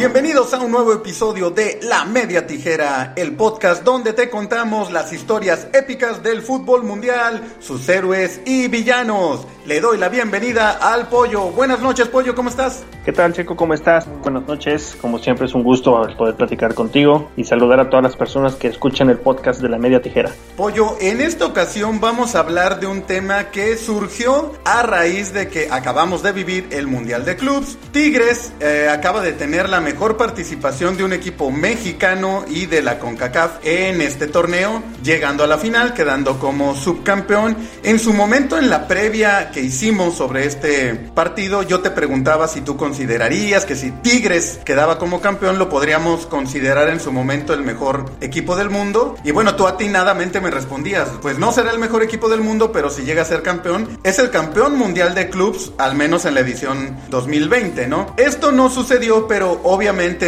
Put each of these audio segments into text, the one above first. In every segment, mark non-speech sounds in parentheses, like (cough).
Bienvenidos a un nuevo episodio de La Media Tijera, el podcast donde te contamos las historias épicas del fútbol mundial, sus héroes y villanos. Le doy la bienvenida al Pollo. Buenas noches, Pollo, ¿cómo estás? ¿Qué tal, Chico? ¿Cómo estás? Buenas noches. Como siempre es un gusto poder platicar contigo y saludar a todas las personas que escuchan el podcast de La Media Tijera. Pollo, en esta ocasión vamos a hablar de un tema que surgió a raíz de que acabamos de vivir el Mundial de Clubs. Tigres eh, acaba de tener la mejor participación de un equipo mexicano y de la CONCACAF en este torneo, llegando a la final, quedando como subcampeón. En su momento, en la previa que hicimos sobre este partido, yo te preguntaba si tú considerarías que si Tigres quedaba como campeón, lo podríamos considerar en su momento el mejor equipo del mundo. Y bueno, tú atinadamente me respondías, pues no será el mejor equipo del mundo, pero si llega a ser campeón, es el campeón mundial de clubs, al menos en la edición 2020, ¿no? Esto no sucedió, pero obviamente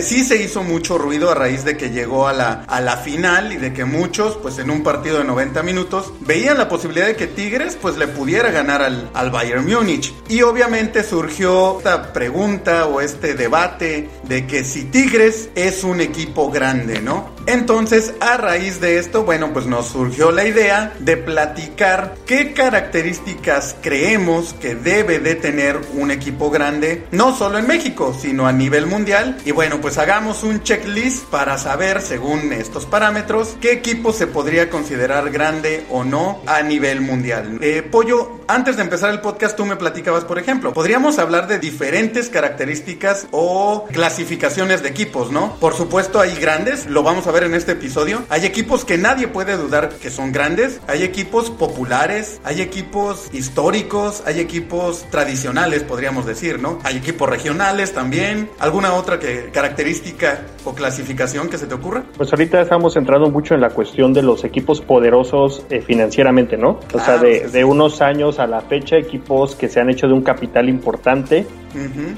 sí se hizo mucho ruido a raíz de que llegó a la, a la final y de que muchos, pues en un partido de 90 minutos, veían la posibilidad de que Tigres, pues le pudiera ganar al, al Bayern Múnich. Y obviamente surgió esta pregunta o este debate de que si Tigres es un equipo grande, ¿no? Entonces, a raíz de esto, bueno, pues nos surgió la idea de platicar qué características creemos que debe de tener un equipo grande, no solo en México, sino a nivel mundial. Y bueno, pues hagamos un checklist para saber, según estos parámetros, qué equipo se podría considerar grande o no a nivel mundial. Eh, Pollo, antes de empezar el podcast, tú me platicabas, por ejemplo, podríamos hablar de diferentes características o clasificaciones de equipos, ¿no? Por supuesto, hay grandes, lo vamos a ver en este episodio. Hay equipos que nadie puede dudar que son grandes, hay equipos populares, hay equipos históricos, hay equipos tradicionales, podríamos decir, ¿no? Hay equipos regionales también. ¿Alguna otra que, característica o clasificación que se te ocurra? Pues ahorita estamos centrando mucho en la cuestión de los equipos poderosos eh, financieramente, ¿no? O sea, de, de unos años a la fecha, equipos que se han hecho de un capital importante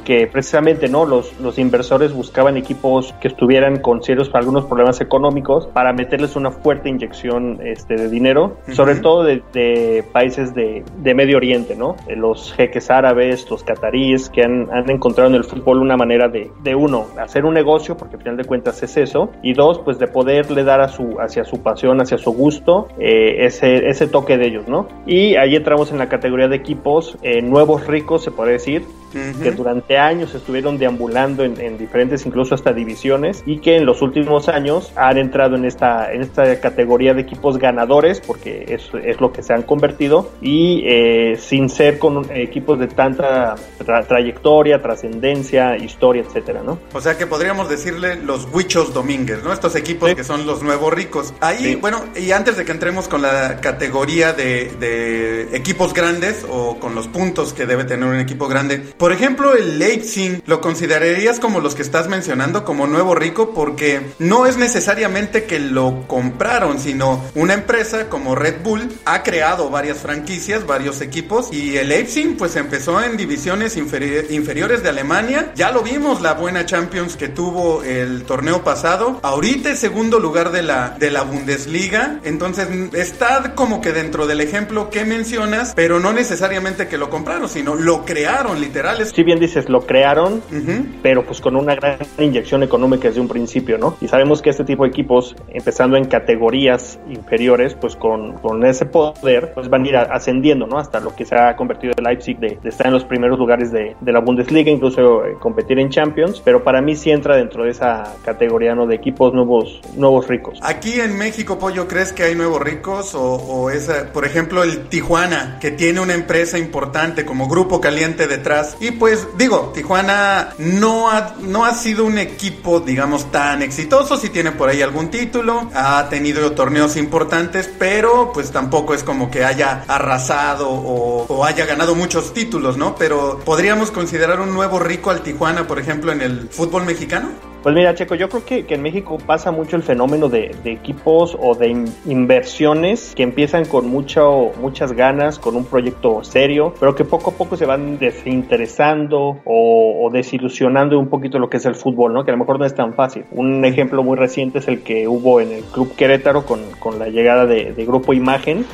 que precisamente no los, los inversores buscaban equipos que estuvieran con serios algunos problemas económicos para meterles una fuerte inyección este, de dinero, sobre todo de, países de, de, Medio Oriente, ¿no? Los jeques árabes, los cataríes, que han, han encontrado en el fútbol una manera de, de, uno, hacer un negocio, porque al final de cuentas es eso, y dos, pues de poderle dar a su, hacia su pasión, hacia su gusto, eh, ese, ese toque de ellos, ¿no? Y ahí entramos en la categoría de equipos eh, nuevos ricos, se puede decir, que durante años estuvieron deambulando en, diferentes, incluso hasta divisiones, y que en los últimos años han entrado en esta, en esta categoría de equipos ganadores, porque es, es lo que se han convertido, y eh, sin ser con equipos de tanta trayectoria, trascendencia, historia, etcétera, ¿no? O sea que podríamos decirle los Huichos Domínguez, ¿no? Estos equipos sí. que son los nuevos ricos. Ahí, sí. bueno, y antes de que entremos con la categoría de, de equipos grandes o con los puntos que debe tener un equipo grande, por ejemplo, el Leipzig lo considerarías como los que estás mencionando como nuevo rico porque no es necesariamente que lo compraron, sino una empresa como Red Bull ha creado varias franquicias, varios equipos y el Leipzig pues empezó en divisiones inferi inferiores de Alemania. Ya lo vimos la buena Champions que tuvo el torneo pasado. Ahorita es segundo lugar de la de la Bundesliga, entonces está como que dentro del ejemplo que mencionas, pero no necesariamente que lo compraron, sino lo crearon literal si bien dices, lo crearon, uh -huh. pero pues con una gran inyección económica desde un principio, ¿no? Y sabemos que este tipo de equipos, empezando en categorías inferiores, pues con, con ese poder, pues van a ir ascendiendo, ¿no? Hasta lo que se ha convertido el Leipzig de, de estar en los primeros lugares de, de la Bundesliga, incluso eh, competir en Champions, pero para mí sí entra dentro de esa categoría, ¿no? De equipos nuevos, nuevos ricos. Aquí en México, Pollo, ¿crees que hay nuevos ricos? O, o es, por ejemplo, el Tijuana, que tiene una empresa importante como Grupo Caliente detrás y pues digo, Tijuana no ha, no ha sido un equipo, digamos, tan exitoso. Si tiene por ahí algún título, ha tenido torneos importantes, pero pues tampoco es como que haya arrasado o, haya ganado muchos títulos, ¿no? Pero podríamos considerar un nuevo rico al Tijuana, por ejemplo, en el fútbol mexicano. Pues mira, Checo, yo creo que, en México pasa mucho el fenómeno de, equipos o de inversiones que empiezan con mucho, muchas ganas, con un proyecto serio, pero que poco a poco se van desinteresando o, desilusionando un poquito lo que es el fútbol, ¿no? Que a lo mejor no es tan fácil. Un ejemplo muy reciente es el que hubo en el Club Querétaro con, con la llegada de, Grupo Imagen,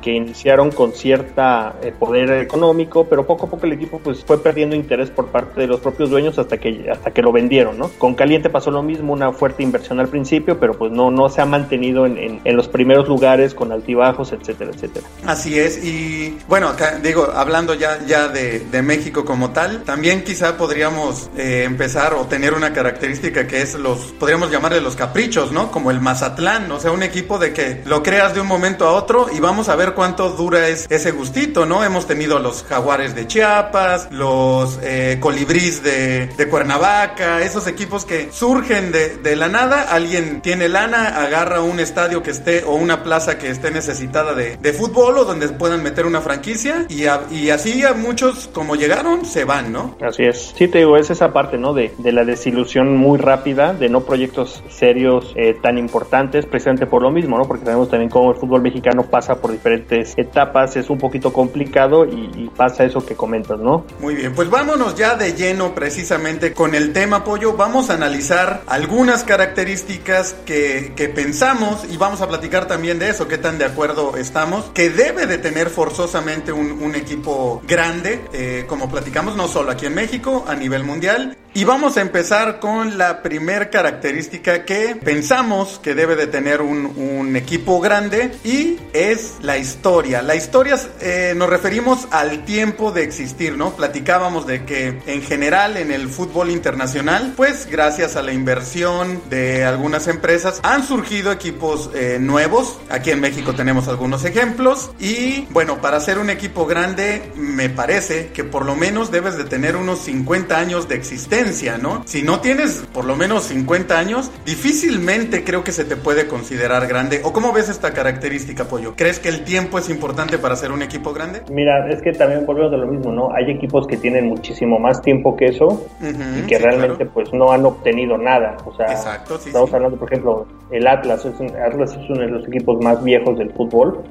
que iniciaron con cierta eh, poder económico, pero poco a poco el equipo pues fue perdiendo interés por parte de los propios dueños hasta que, hasta que lo vendieron, ¿no? Con Caliente pasó lo mismo, una fuerte inversión al principio, pero pues no, no se ha mantenido en, en, los primeros lugares con altibajos, etcétera, etcétera. Así es, y bueno, acá digo, hablando ya, ya de, de México como tal, también quizá podríamos eh, empezar o tener una característica que es los, podríamos llamarle los caprichos, ¿no? Como el Mazatlán, o sea, un equipo de que lo creas de un momento a otro y vamos a ver cuánto dura es, ese gustito, ¿no? Hemos tenido los jaguares de Chiapas, los eh, colibrís de, de Cuernavaca, esos equipos que surgen de, la nada, alguien tiene lana, agarra un estadio que esté o una plaza que esté necesitada de, fútbol o donde puedan meter una franquicia y, y así a muchos como llegaron se van, ¿no? Así es. Sí, te digo, es esa parte, ¿no? De, la desilusión muy rápida, de no proyectos serios eh, tan importantes, precisamente por lo mismo, ¿no? Porque sabemos también cómo el fútbol mexicano pasa por diferentes etapas, es un poquito complicado y, y pasa eso que comentas, ¿no? Muy bien, pues vámonos ya de lleno precisamente con el tema, Pollo. Vamos a analizar algunas características que, que, pensamos y vamos a platicar también de eso, qué tan de acuerdo estamos, que debe de tener forzosamente un, equipo grande, eh, como platicamos, no solo aquí en México, a nivel mundial. Y vamos a empezar con la primer característica que pensamos que debe de tener un, un equipo grande y es la historia. La historia eh, nos referimos al tiempo de existir, ¿no? Platicábamos de que en general en el fútbol internacional, pues gracias a la inversión de algunas empresas, han surgido equipos eh, nuevos. Aquí en México tenemos algunos ejemplos. Y bueno, para ser un equipo grande, me parece que por lo menos debes de tener unos 50 años de existencia, ¿no? Si no tienes por lo menos 50 años, difícilmente creo que se te puede considerar grande. ¿O cómo ves esta característica, Pollo? ¿Crees que el tiempo es importante para ser un equipo grande? Mira, es que también volvemos de lo mismo, ¿no? Hay equipos que tienen muchísimo más tiempo que eso y que realmente pues no han obtenido nada. O sea, estamos hablando, por ejemplo, el Atlas. Es Atlas es uno de los equipos más viejos del fútbol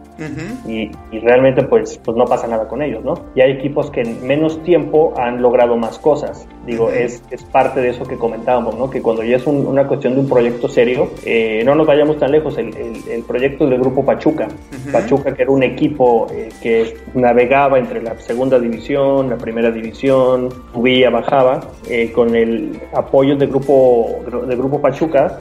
y, realmente pues, pues no pasa nada con ellos, ¿no? Y hay equipos que en menos tiempo han logrado más cosas. Digo, es, es parte de eso que comentábamos, ¿no? Que cuando ya es una cuestión de un proyecto serio, eh, no nos vayamos tan lejos. El, el, proyecto del grupo Pachuca. Pachuca, que era un equipo eh, que navegaba entre la segunda división, la primera división, subía, bajaba, eh, con el apoyo del grupo, del grupo Pachuca,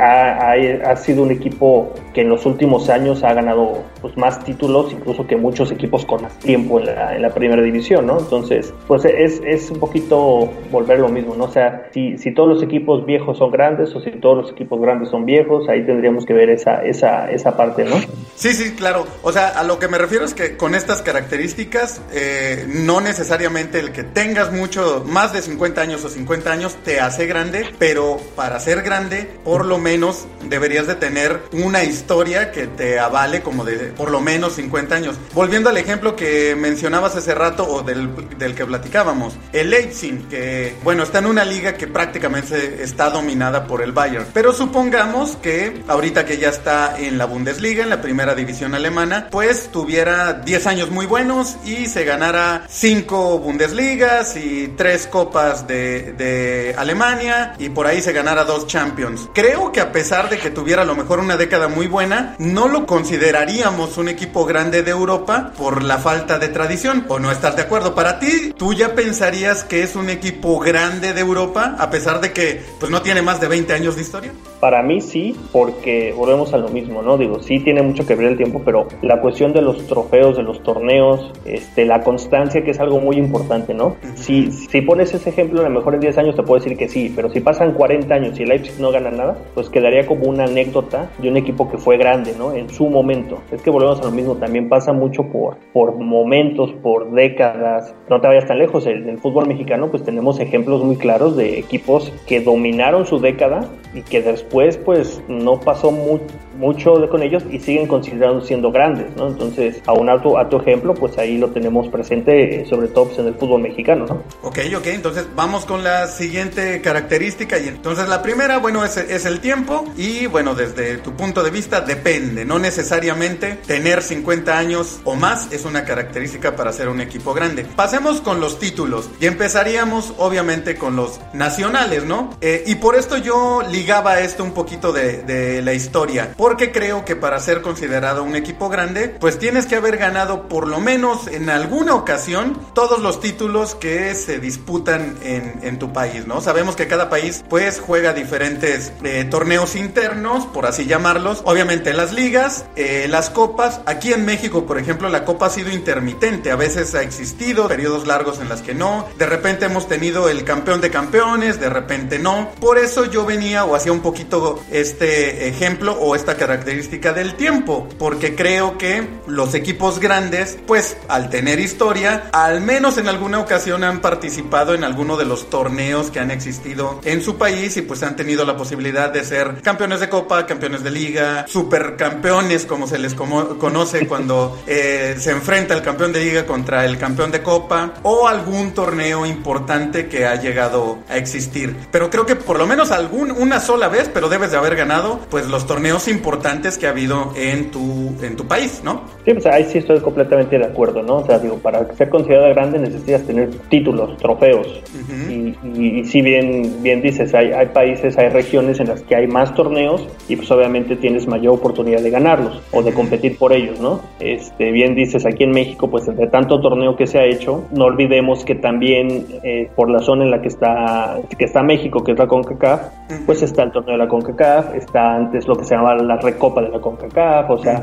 ha, ha, sido un equipo que en los últimos años ha ganado pues, más títulos, incluso que muchos equipos con más tiempo en la, en la primera división, ¿no? Entonces, pues es, es un poquito volver lo mismo, ¿no? O sea, si, si todos los equipos viejos son grandes o si todos los equipos grandes son viejos, ahí tendríamos que ver esa, esa, esa parte, ¿no? Sí, sí, claro. O sea, a lo que me refiero es que con estas características, eh, no necesariamente el que tengas mucho, más de 50 años o 50 años te hace grande, pero para ser grande, por lo menos deberías de tener una historia que te avale como de por lo menos 50 años. Volviendo al ejemplo que mencionabas hace rato o del, del que platicábamos, el Leipzig que, bueno, está en una liga que prácticamente está dominada por el Bayern. Pero supongamos que ahorita que ya está en la Bundesliga, en la primera división alemana, pues tuviera 10 años muy buenos y se ganara 5 Bundesligas y 3 copas de, de Alemania y por ahí se ganara 2 Champions. Creo que a pesar de que tuviera a lo mejor una década muy buena, no lo consideraríamos un equipo grande de Europa por la falta de tradición. ¿O no estás de acuerdo? Para ti, tú ya pensarías que es un equipo grande de Europa, a pesar de que pues no tiene más de 20 años de historia? Para mí sí, porque volvemos a lo mismo, ¿no? Digo, sí tiene mucho que ver el tiempo, pero la cuestión de los trofeos, de los torneos, este, la constancia, que es algo muy importante, ¿no? si, si pones ese ejemplo, a lo mejor en 10 años te puedo decir que sí, pero si pasan 40 años y el Leipzig no gana nada, pues quedaría como una anécdota de un equipo que fue grande, ¿no? En su momento. Es que volvemos a lo mismo, también pasa mucho por, por momentos, por décadas. No te vayas tan lejos, el, el fútbol mexicano pues tenemos ejemplos muy claros de equipos que dominaron su década y que después pues no pasó muy, mucho con ellos y siguen considerando siendo grandes, ¿no? Entonces, a un alto, a tu ejemplo, pues ahí lo tenemos presente, sobre todo pues, en el fútbol mexicano, ¿no? Ok, ok, entonces vamos con la siguiente característica y entonces la primera, bueno, es, el tiempo y bueno, desde tu punto de vista depende, no necesariamente tener 50 años o más es una característica para ser un equipo grande. Pasemos con los títulos y empezaríamos obviamente con los nacionales, ¿no? Eh, y por esto yo ligaba esto un poquito de, de la historia, porque creo que para ser considerado un equipo grande, pues tienes que haber ganado por lo menos en alguna ocasión todos los títulos que se disputan en, tu país, ¿no? Sabemos que cada país pues juega diferentes eh, torneos internos, por así llamarlos, obviamente las ligas, eh, las copas, aquí en México por ejemplo la copa ha sido intermitente, a veces ha existido periodos largos en las que no, de repente hemos tenido el campeón de campeones, de repente no, por eso yo venía o hacía un poquito este ejemplo o esta característica del tiempo, porque creo que los equipos grandes pues al tener historia, al menos en alguna ocasión han participado en alguno de los torneos que han existido en su país y pues han tenido la posibilidad de ser campeones de copa, campeones de liga, supercampeones como se les conoce (laughs) cuando eh, se enfrenta el campeón de liga contra el campeón de copa o algún torneo importante que ha llegado a existir. Pero creo que por lo menos algún, una sola vez, pero debes de haber ganado pues los torneos importantes que ha habido en tu, en tu país, ¿no? Sí, pues ahí sí estoy completamente de acuerdo, ¿no? O sea, digo, para ser considerada grande necesitas tener títulos, trofeos. y, y, si bien, bien dices, hay, hay países, hay regiones en las que hay más torneos y pues obviamente tienes mayor oportunidad de ganarlos o de competir por ellos, ¿no? Este, bien dices, aquí en México, pues entre tanto torneo que se ha hecho, no olvidemos que también eh, por la zona en la que está, que está México, que es la CONCACAF, pues está el torneo de la CONCACAF, está antes lo que se llama la Recopa de la CONCACAF, o sea,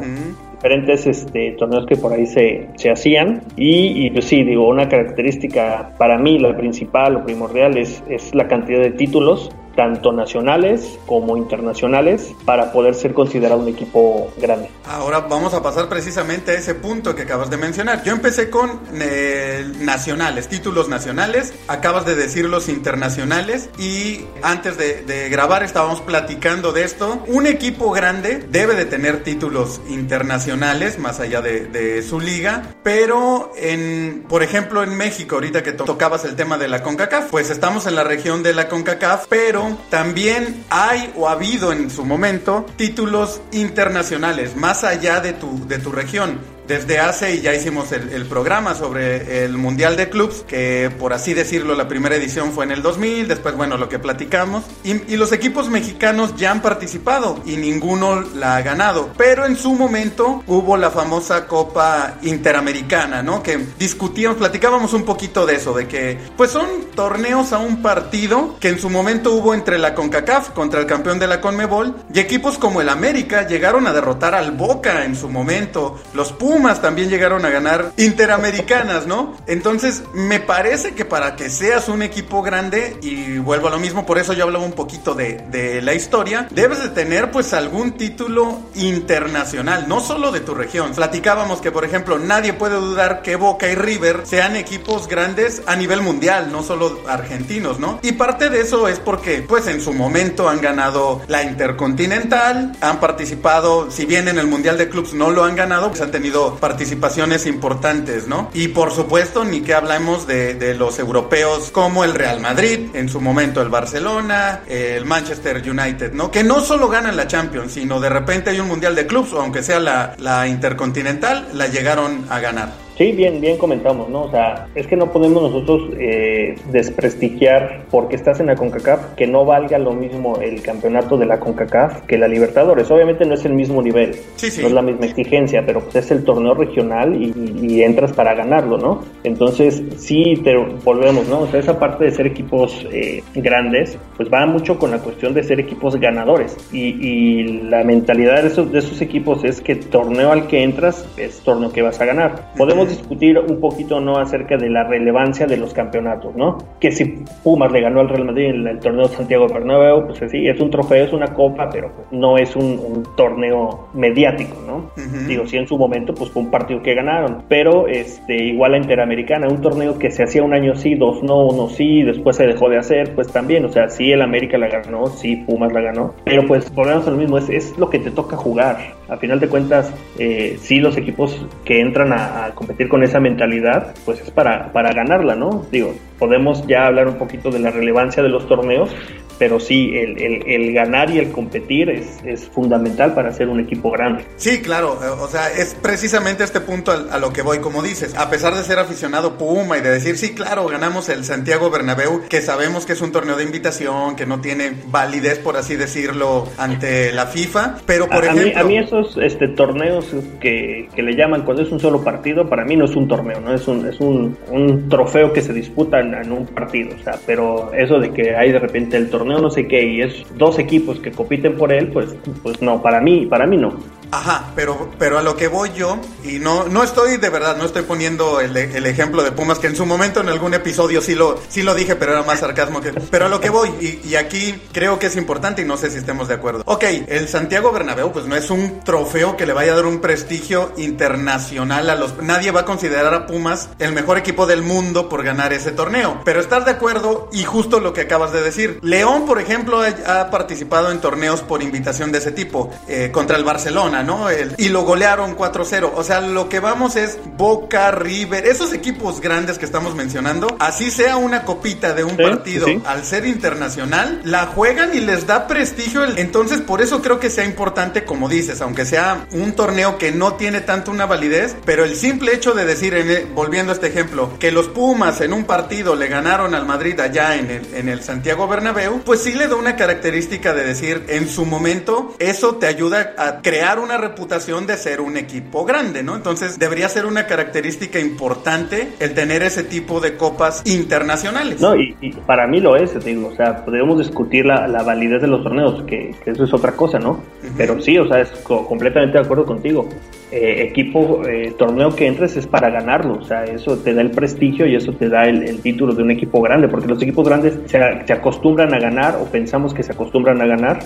diferentes este, torneos que por ahí se, se hacían. Y, y, pues sí, digo, una característica para mí, la principal o primordial es, es la cantidad de títulos tanto nacionales como internacionales para poder ser considerado un equipo grande. Ahora vamos a pasar precisamente a ese punto que acabas de mencionar. Yo empecé con eh, nacionales, títulos nacionales, acabas de decir los internacionales y antes de, grabar estábamos platicando de esto. Un equipo grande debe de tener títulos internacionales más allá de, su liga, pero en, por ejemplo, en México, ahorita que to tocabas el tema de la CONCACAF, pues estamos en la región de la CONCACAF, pero también hay o ha habido en su momento títulos internacionales más allá de tu, de tu región desde hace, y ya hicimos el, el, programa sobre el Mundial de Clubs, que por así decirlo, la primera edición fue en el 2000, después, bueno, lo que platicamos. Y, y, los equipos mexicanos ya han participado y ninguno la ha ganado. Pero en su momento hubo la famosa Copa Interamericana, ¿no? Que discutíamos, platicábamos un poquito de eso, de que, pues son torneos a un partido que en su momento hubo entre la CONCACAF contra el campeón de la CONMEBOL y equipos como el América llegaron a derrotar al Boca en su momento, los Pumas También llegaron a ganar interamericanas, ¿no? Entonces, me parece que para que seas un equipo grande, y vuelvo a lo mismo, por eso yo hablaba un poquito de, de la historia, debes de tener pues algún título internacional, no solo de tu región. Platicábamos que, por ejemplo, nadie puede dudar que Boca y River sean equipos grandes a nivel mundial, no solo argentinos, ¿no? Y parte de eso es porque, pues en su momento han ganado la Intercontinental, han participado, si bien en el Mundial de Clubs no lo han ganado, pues han tenido participaciones importantes, ¿no? Y por supuesto, ni que hablamos de, los europeos como el Real Madrid, en su momento el Barcelona, el Manchester United, ¿no? Que no solo ganan la Champions, sino de repente hay un Mundial de Clubs, o aunque sea la Intercontinental, la llegaron a ganar. Sí, bien, bien comentamos, ¿no? O sea, es que no podemos nosotros eh, desprestigiar porque estás en la CONCACAF que no valga lo mismo el campeonato de la CONCACAF que la Libertadores. Obviamente no es el mismo nivel, sí, sí. no es la misma exigencia, pero pues es el torneo regional y, y entras para ganarlo, ¿no? Entonces, sí, te volvemos, ¿no? O sea, esa parte de ser equipos eh, grandes, pues va mucho con la cuestión de ser equipos ganadores. Y, y la mentalidad de esos, de esos equipos es que torneo al que entras es torneo que vas a ganar. Podemos podemos discutir un poquito no acerca de la relevancia de los campeonatos, ¿no? Que si Pumas le ganó al Real Madrid en el torneo Santiago Bernabéu, pues sí, es un trofeo, es una copa, pero pues, no es un, torneo mediático, ¿no? Digo, sí en su momento pues fue un partido que ganaron, pero este igual la Interamericana, un torneo que se hacía un año sí, dos no, uno sí, después se dejó de hacer, pues también, o sea, sí el América la ganó, sí Pumas la ganó, pero pues volvemos a lo mismo, es, es lo que te toca jugar. A final de cuentas, eh, sí los equipos que entran a, competir con esa mentalidad, pues es para, para ganarla, ¿no? Digo, podemos ya hablar un poquito de la relevancia de los torneos, pero sí, el, el, ganar y el competir es, es, fundamental para ser un equipo grande. Sí, claro, eh, o sea, es precisamente este punto a, lo que voy, como dices, a pesar de ser aficionado Puma y de decir, sí, claro, ganamos el Santiago Bernabéu, que sabemos que es un torneo de invitación, que no tiene validez, por así decirlo, ante la FIFA, pero por ejemplo... a mí esos este, torneos que, que, le llaman cuando es un solo partido, para mí no es un torneo, ¿no? Es un, es un, un trofeo que se disputa en, en un partido, o sea, pero eso de que hay de repente el torneo no sé qué y es dos equipos que compiten por él, pues, pues no, para mí, para mí no. Ajá, pero, pero a lo que voy yo, y no, no estoy de verdad, no estoy poniendo el, el, ejemplo de Pumas, que en su momento en algún episodio sí lo, sí lo dije, pero era más sarcasmo que. Pero a lo que voy, y, aquí creo que es importante y no sé si estemos de acuerdo. Ok, el Santiago Bernabéu, pues no es un trofeo que le vaya a dar un prestigio internacional a los. Nadie va a considerar a Pumas el mejor equipo del mundo por ganar ese torneo. Pero estar de acuerdo, y justo lo que acabas de decir. León por ejemplo, ha, participado en torneos por invitación de ese tipo, eh, contra el Barcelona, ¿no? y lo golearon 4-0. O sea, lo que vamos es Boca, River, esos equipos grandes que estamos mencionando, así sea una copita de un partido, al ser internacional, la juegan y les da prestigio. Entonces, por eso creo que sea importante, como dices, aunque sea un torneo que no tiene tanto una validez, pero el simple hecho de decir, en volviendo a este ejemplo, que los Pumas en un partido le ganaron al Madrid allá en el, en el Santiago Bernabéu, pues sí le da una característica de decir, en su momento, eso te ayuda a crear una reputación de ser un equipo grande, ¿no? Entonces debería ser una característica importante el tener ese tipo de copas internacionales. No, y, para mí lo es, digo, o sea, podemos discutir la, validez de los torneos, que, eso es otra cosa, ¿no? Pero sí, o sea, es completamente de acuerdo contigo. Eh, equipo, eh, torneo que entres es para ganarlo, o sea, eso te da el prestigio y eso te da el, título de un equipo grande, porque los equipos grandes se, se acostumbran a ganar o pensamos que se acostumbran a ganar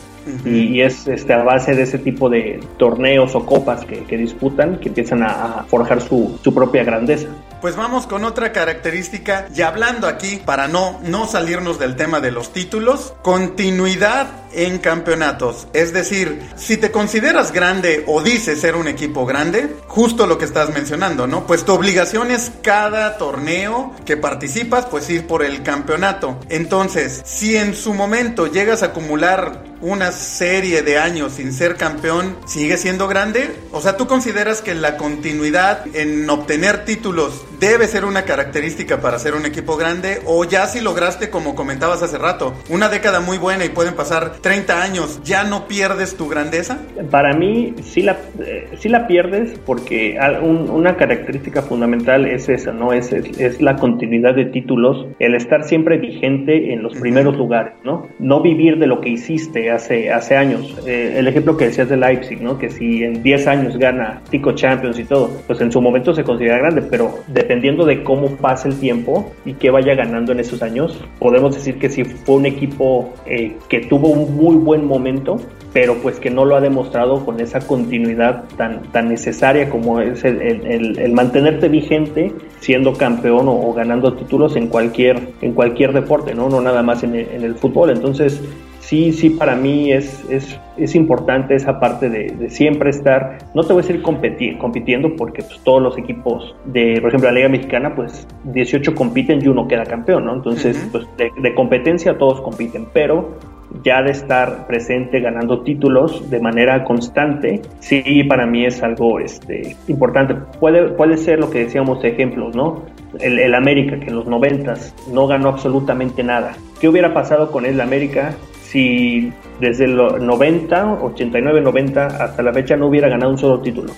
y, es este, a base de ese tipo de torneos o copas que, disputan que empiezan a, forjar su, su, propia grandeza. Pues vamos con otra característica y hablando aquí para no, no salirnos del tema de los títulos, continuidad en campeonatos. Es decir, si te consideras grande o dices ser un equipo grande, justo lo que estás mencionando, ¿no? Pues tu obligación es cada torneo que participas, pues ir por el campeonato. Entonces, si en su momento llegas a acumular una serie de años sin ser campeón, ¿sigue siendo grande? O sea, ¿tú consideras que la continuidad en obtener títulos debe ser una característica para ser un equipo grande? ¿O ya si lograste, como comentabas hace rato, una década muy buena y pueden pasar 30 años, ya no pierdes tu grandeza? Para mí sí la, eh, la pierdes porque una característica fundamental es esa, ¿no? Es, es, la continuidad de títulos, el estar siempre vigente en los primeros lugares, ¿no? No vivir de lo que hiciste hace, hace años. Eh, el ejemplo que decías de Leipzig, ¿no? Que si en 10 años gana Tico Champions y todo, pues en su momento se considera grande, pero dependiendo de cómo pasa el tiempo y qué vaya ganando en esos años, podemos decir que si fue un equipo eh, que tuvo un muy buen momento, pero pues que no lo ha demostrado con esa continuidad tan, tan necesaria como es el, el, mantenerte vigente siendo campeón o, ganando títulos en cualquier, en cualquier deporte, ¿no? No nada más en en el fútbol. Entonces, sí, sí, para mí es, es, es importante esa parte de, siempre estar, no te voy a decir compitiendo, porque pues, todos los equipos de, por ejemplo, la Liga Mexicana, pues 18 compiten y uno queda campeón, ¿no? Entonces, pues de, competencia todos compiten, pero ya de estar presente ganando títulos de manera constante, sí para mí es algo este, importante. Puede, puede ser lo que decíamos de ejemplos, ¿no? El, el América, que en los noventas no ganó absolutamente nada. ¿Qué hubiera pasado con el América si desde los 90, 89, 90 hasta la fecha no hubiera ganado un solo título.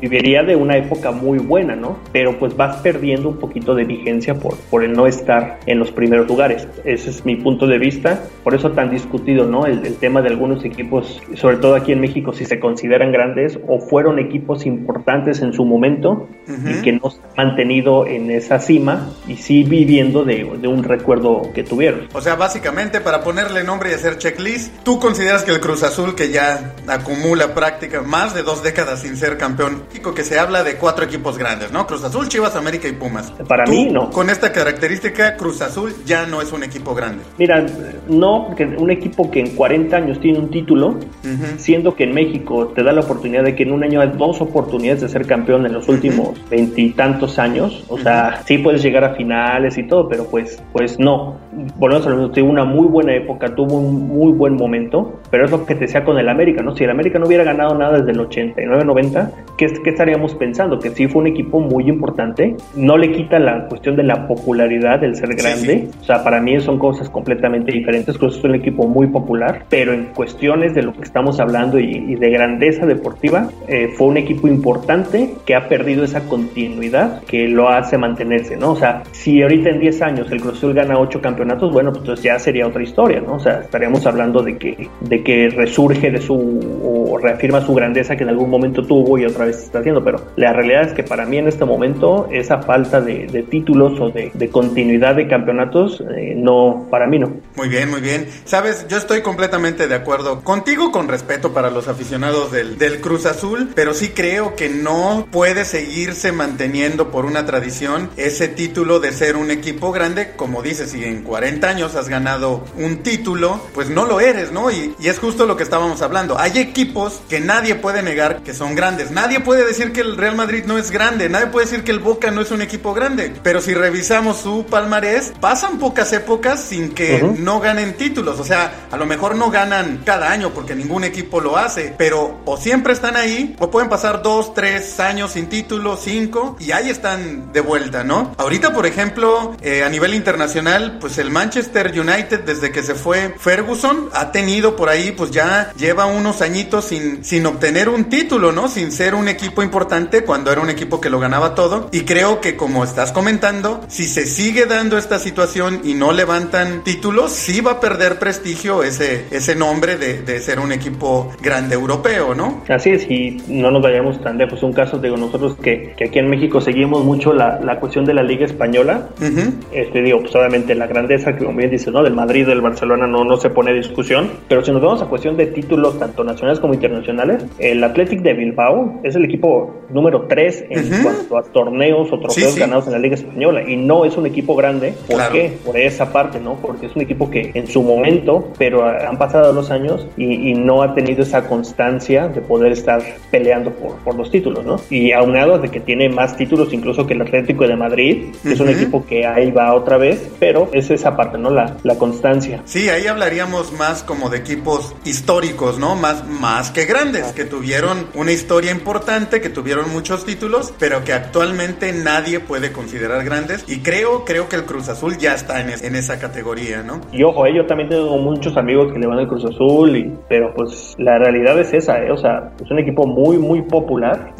Viviría de una época muy buena, ¿no? Pero pues vas perdiendo un poquito de vigencia por, por el no estar en los primeros lugares. Ese es mi punto de vista. Por eso tan discutido, ¿no? El, tema de algunos equipos, sobre todo aquí en México, si se consideran grandes o fueron equipos importantes en su momento y que no se han mantenido en esa cima y sí viviendo de, de un recuerdo que tuvieron. O sea, básicamente para ponerle nombre y hacer checklist, ¿Tú consideras que el Cruz Azul, que ya acumula práctica más de dos décadas sin ser campeón, que se habla de cuatro equipos grandes, ¿no? Cruz Azul, Chivas, América y Pumas. Para mí no. Con esta característica, Cruz Azul ya no es un equipo grande. Mira, no, porque un equipo que en 40 años tiene un título, siendo que en México te da la oportunidad de que en un año hay dos oportunidades de ser campeón en los últimos veintitantos años, o sea, sí puedes llegar a finales y todo, pero pues, pues no. Volvemos a lo tuvo una muy buena época, tuvo un muy buen momento pero es lo que te decía con el América, ¿no? Si el América no hubiera ganado nada desde el 89-90, ¿qué, ¿qué, estaríamos pensando? Que sí fue un equipo muy importante, no le quita la cuestión de la popularidad del ser grande, o sea, para mí son cosas completamente diferentes, Cruz es un equipo muy popular, pero en cuestiones de lo que estamos hablando y, de grandeza deportiva, eh, fue un equipo importante que ha perdido esa continuidad que lo hace mantenerse, ¿no? O sea, si ahorita en 10 años el Cruz Azul gana 8 campeonatos, bueno, pues ya sería otra historia, ¿no? O sea, estaríamos hablando de que, de que resurge de su reafirma su grandeza que en algún momento tuvo y otra vez está haciendo, pero la realidad es que para mí en este momento esa falta de, títulos o de, continuidad de campeonatos, eh, no, para mí no. Muy bien, muy bien. Sabes, yo estoy completamente de acuerdo contigo con respeto para los aficionados del, del Cruz Azul, pero sí creo que no puede seguirse manteniendo por una tradición ese título de ser un equipo grande, como dices, si en 40 años has ganado un título, pues no lo eres ¿no? Y, es justo lo que estábamos hablando. Hay equipos que nadie puede negar que son grandes. Nadie puede decir que el Real Madrid no es grande. Nadie puede decir que el Boca no es un equipo grande. Pero si revisamos su palmarés, pasan pocas épocas sin que no ganen títulos. O sea, a lo mejor no ganan cada año porque ningún equipo lo hace. Pero o siempre están ahí, o pueden pasar dos, tres años sin título, cinco, y ahí están de vuelta, ¿no? Ahorita, por ejemplo, eh, a nivel internacional, pues el Manchester United, desde que se fue Ferguson, ha tenido por ahí, pues ya lleva unos añitos sin, sin obtener un título, ¿no? Sin ser un equipo importante cuando era un equipo que lo ganaba todo. Y creo que como estás comentando, si se sigue dando esta situación y no levantan títulos, sí va a perder prestigio ese, ese nombre de, de ser un equipo grande europeo, ¿no? Así es, y no nos vayamos tan lejos. Un caso, digo, nosotros que, que aquí en México seguimos mucho la, la cuestión de la Liga Española. Este, digo, pues obviamente la grandeza, que como bien dice, ¿no? Del Madrid, del Barcelona no, no se pone discusión pero si nos vamos a cuestión de títulos tanto nacionales como internacionales, el Athletic de Bilbao es el equipo número 3 en cuanto a torneos o trofeos ganados en la Liga Española y no es un equipo grande. ¿Por qué? Por esa parte, ¿no? Porque es un equipo que en su momento, pero han pasado los años y, no ha tenido esa constancia de poder estar peleando por, por los títulos, ¿no? Y aunado de que tiene más títulos incluso que el Atlético de Madrid, que es un equipo que ahí va otra vez, pero es esa parte, ¿no? La, la constancia. Sí, ahí hablaríamos más como de equipos históricos, ¿no? Más, más que grandes, que tuvieron una historia importante, que tuvieron muchos títulos, pero que actualmente nadie puede considerar grandes. Y creo, creo que el Cruz Azul ya está en, en esa categoría, ¿no? Y ojo, eh, yo también tengo muchos amigos que le van al Cruz Azul, y, pero pues la realidad es esa, ¿eh? O sea, es un equipo muy, muy popular,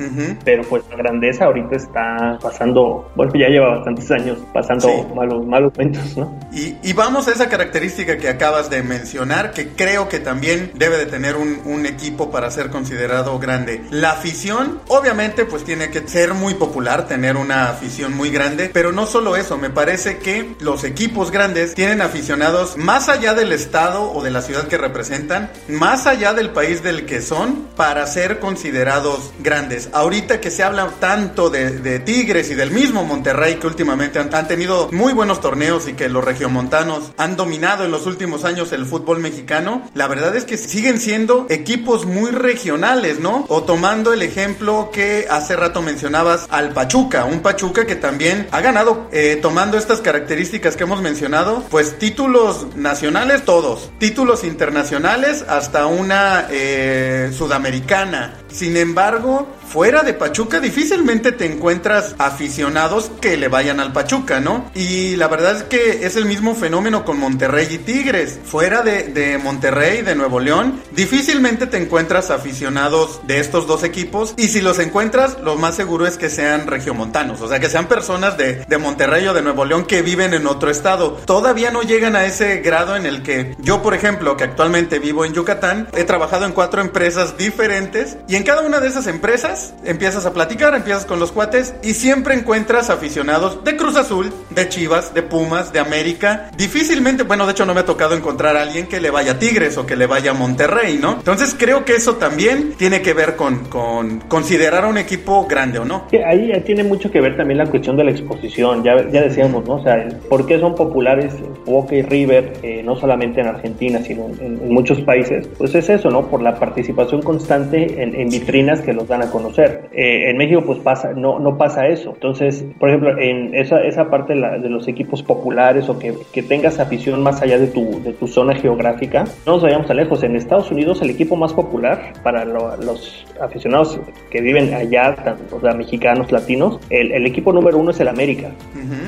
pero pues la grandeza ahorita está pasando, bueno, ya lleva bastantes años pasando malos, malos momentos, ¿no? Y, y vamos a esa característica que acabas de mencionar, que creo que también debe de tener un, un, equipo para ser considerado grande. La afición, obviamente, pues tiene que ser muy popular, tener una afición muy grande, pero no solo eso, me parece que los equipos grandes tienen aficionados más allá del estado o de la ciudad que representan, más allá del país del que son, para ser considerados grandes. Ahorita que se habla tanto de, Tigres y del mismo Monterrey, que últimamente han tenido muy buenos torneos y que los regiomontanos han dominado en los últimos años el fútbol mexicano, la verdad es que siguen siendo equipos muy regionales, ¿no? O tomando el ejemplo que hace rato mencionabas al Pachuca, un Pachuca que también ha ganado, eh, tomando estas características que hemos mencionado, pues títulos nacionales todos, títulos internacionales hasta una eh, sudamericana, Sin embargo, fuera de Pachuca difícilmente te encuentras aficionados que le vayan al Pachuca, ¿no? Y la verdad es que es el mismo fenómeno con Monterrey y Tigres. Fuera de, de Monterrey, de Nuevo León, difícilmente te encuentras aficionados de estos dos equipos. Y si los encuentras, lo más seguro es que sean regiomontanos, o sea, que sean personas de, de Monterrey o de Nuevo León que viven en otro estado. Todavía no llegan a ese grado en el que yo, por ejemplo, que actualmente vivo en Yucatán, he trabajado en cuatro empresas diferentes y cada una de esas empresas empiezas a platicar, empiezas con los cuates y siempre encuentras aficionados de Cruz Azul, de Chivas, de Pumas, de América. Difícilmente, bueno, de hecho no me ha tocado encontrar a alguien que le vaya a Tigres o que le vaya a Monterrey, ¿no? Entonces creo que eso también tiene que ver con, con considerar a un equipo grande o no. Ahí tiene mucho que ver también la cuestión de la exposición, ya, decíamos, ¿no? O sea, ¿por qué son populares Boca y River, eh, no solamente en Argentina, sino en, muchos países? Pues es eso, ¿no? Por la participación constante en, vitrinas que los dan a conocer. Eh, en México, pues pasa, no, no pasa eso. Entonces, por ejemplo, en esa, esa parte de, de los equipos populares o que, que, tengas afición más allá de tu, de tu zona geográfica, no nos vayamos tan lejos. En Estados Unidos, el equipo más popular para los aficionados que viven allá, o sea, mexicanos, latinos, el, el equipo número uno es el América.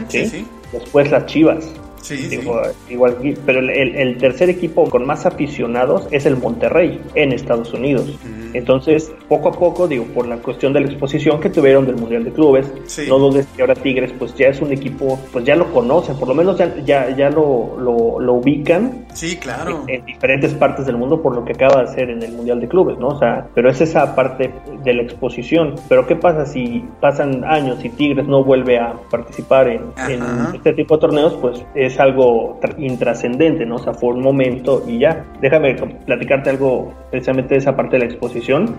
¿sí? sí. Después las Chivas. Sí, Igual, pero el, tercer equipo con más aficionados es el Monterrey en Estados Unidos. Entonces, poco a poco, digo, por la cuestión de la exposición que tuvieron del Mundial de Clubes, no dudes que ahora Tigres, pues ya es un equipo, pues ya lo conocen, por lo menos ya, ya, ya lo, lo, ubican. Sí, claro. En, diferentes partes del mundo por lo que acaba de hacer en el Mundial de Clubes, ¿no? O sea, pero es esa parte de la exposición. Pero ¿qué pasa si pasan años y Tigres no vuelve a participar en, en este tipo de torneos? Pues es es algo intrascendente, ¿no? O sea, fue un momento y ya. Déjame platicarte algo precisamente de esa parte de la exposición.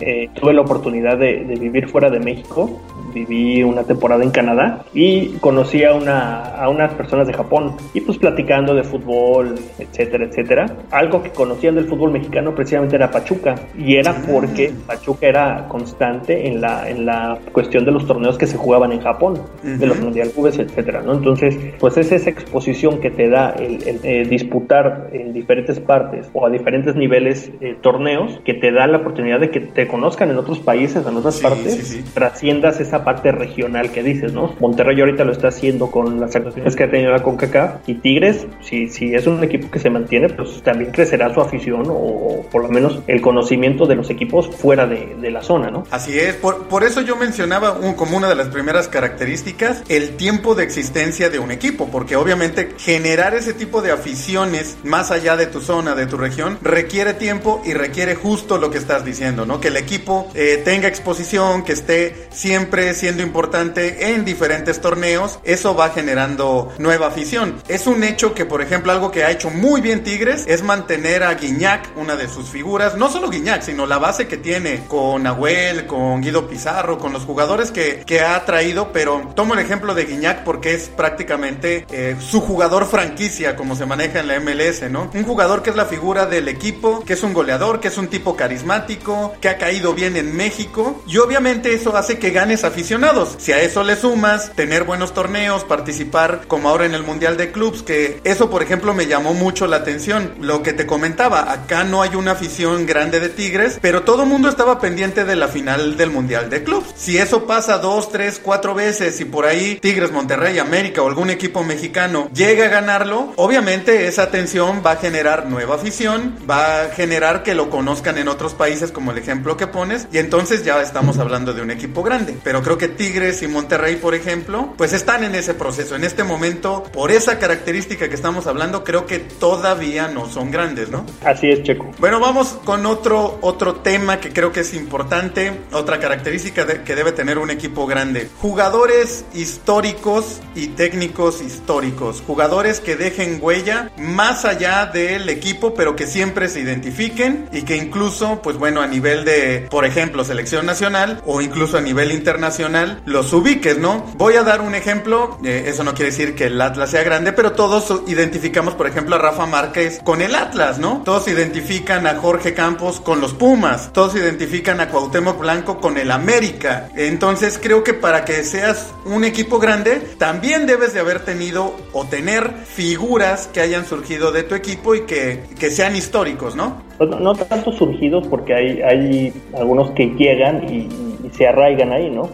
Eh, tuve la oportunidad de, vivir fuera de México, viví una temporada en Canadá y conocí a, una, a unas personas de Japón y pues platicando de fútbol, etcétera, etcétera. Algo que conocían del fútbol mexicano precisamente era Pachuca y era ah. porque Pachuca era constante en la, en la cuestión de los torneos que se jugaban en Japón, de los Mundial Clubes, etcétera, ¿no? Entonces, pues es esa exposición que te da el, eh, disputar en diferentes partes o a diferentes niveles eh, torneos que te da la oportunidad de que te conozcan en otros países, en otras partes, trasciendas esa parte regional que dices, ¿no? Monterrey ahorita lo está haciendo con las actuaciones que ha tenido la CONCACAF y Tigres, si, si es un equipo que se mantiene, pues también crecerá su afición o, por lo menos el conocimiento de los equipos fuera de, la zona, ¿no? Así es, por, por eso yo mencionaba como una de las primeras características el tiempo de existencia de un equipo, porque obviamente generar ese tipo de aficiones más allá de tu zona, de tu región, requiere tiempo y requiere justo lo que estás diciendo, ¿no? Que el equipo eh, tenga exposición, que esté siempre siendo importante en diferentes torneos, eso va generando nueva afición. Es un hecho que, por ejemplo, algo que ha hecho muy bien Tigres es mantener a Guiñac, una de sus figuras, no solo Guiñac, sino la base que tiene con Nahuel, con Guido Pizarro, con los jugadores que, que ha traído, pero tomo el ejemplo de Guiñac porque es prácticamente eh, su jugador franquicia, como se maneja en la MLS, ¿no? Un jugador que es la figura del equipo, que es un goleador, que es un tipo carismático, que ha caído bien en México. Y obviamente eso hace que ganes aficionados. Si a eso le sumas tener buenos torneos, participar como ahora en el Mundial de Clubs, que eso por ejemplo me llamó mucho la atención. Lo que te comentaba, acá no hay una afición grande de Tigres, pero todo el mundo estaba pendiente de la final del Mundial de Clubs. Si eso pasa dos, tres, cuatro veces y por ahí Tigres, Monterrey, América o algún equipo mexicano llega a ganarlo, obviamente esa atención va a generar nueva afición, va a generar que lo conozcan en otros países como el ejemplo que pones y entonces ya estamos hablando de un equipo grande. Pero creo que Tigres y Monterrey, por ejemplo, pues están en ese proceso. En este momento, por esa característica que estamos hablando, creo que todavía no son grandes, ¿no? Así es, Checo. Bueno, vamos con otro, otro tema que creo que es importante, otra característica que debe tener un equipo grande. Jugadores históricos y técnicos históricos jugadores que dejen huella más allá del equipo, pero que siempre se identifiquen y que incluso, pues bueno, a nivel de, por ejemplo, selección nacional o incluso a nivel internacional, los ubiques, ¿no? Voy a dar un ejemplo, eh, eso no quiere decir que el Atlas sea grande, pero todos identificamos, por ejemplo, a Rafa Márquez con el Atlas, ¿no? Todos identifican a Jorge Campos con los Pumas, todos identifican a Cuauhtémoc Blanco con el América. Entonces creo que para que seas un equipo grande, también debes de haber tenido o tener figuras que hayan surgido de tu equipo y que, que sean históricos, ¿no? Pues no, tanto surgidos porque hay, hay algunos que llegan y, se arraigan ahí, ¿no?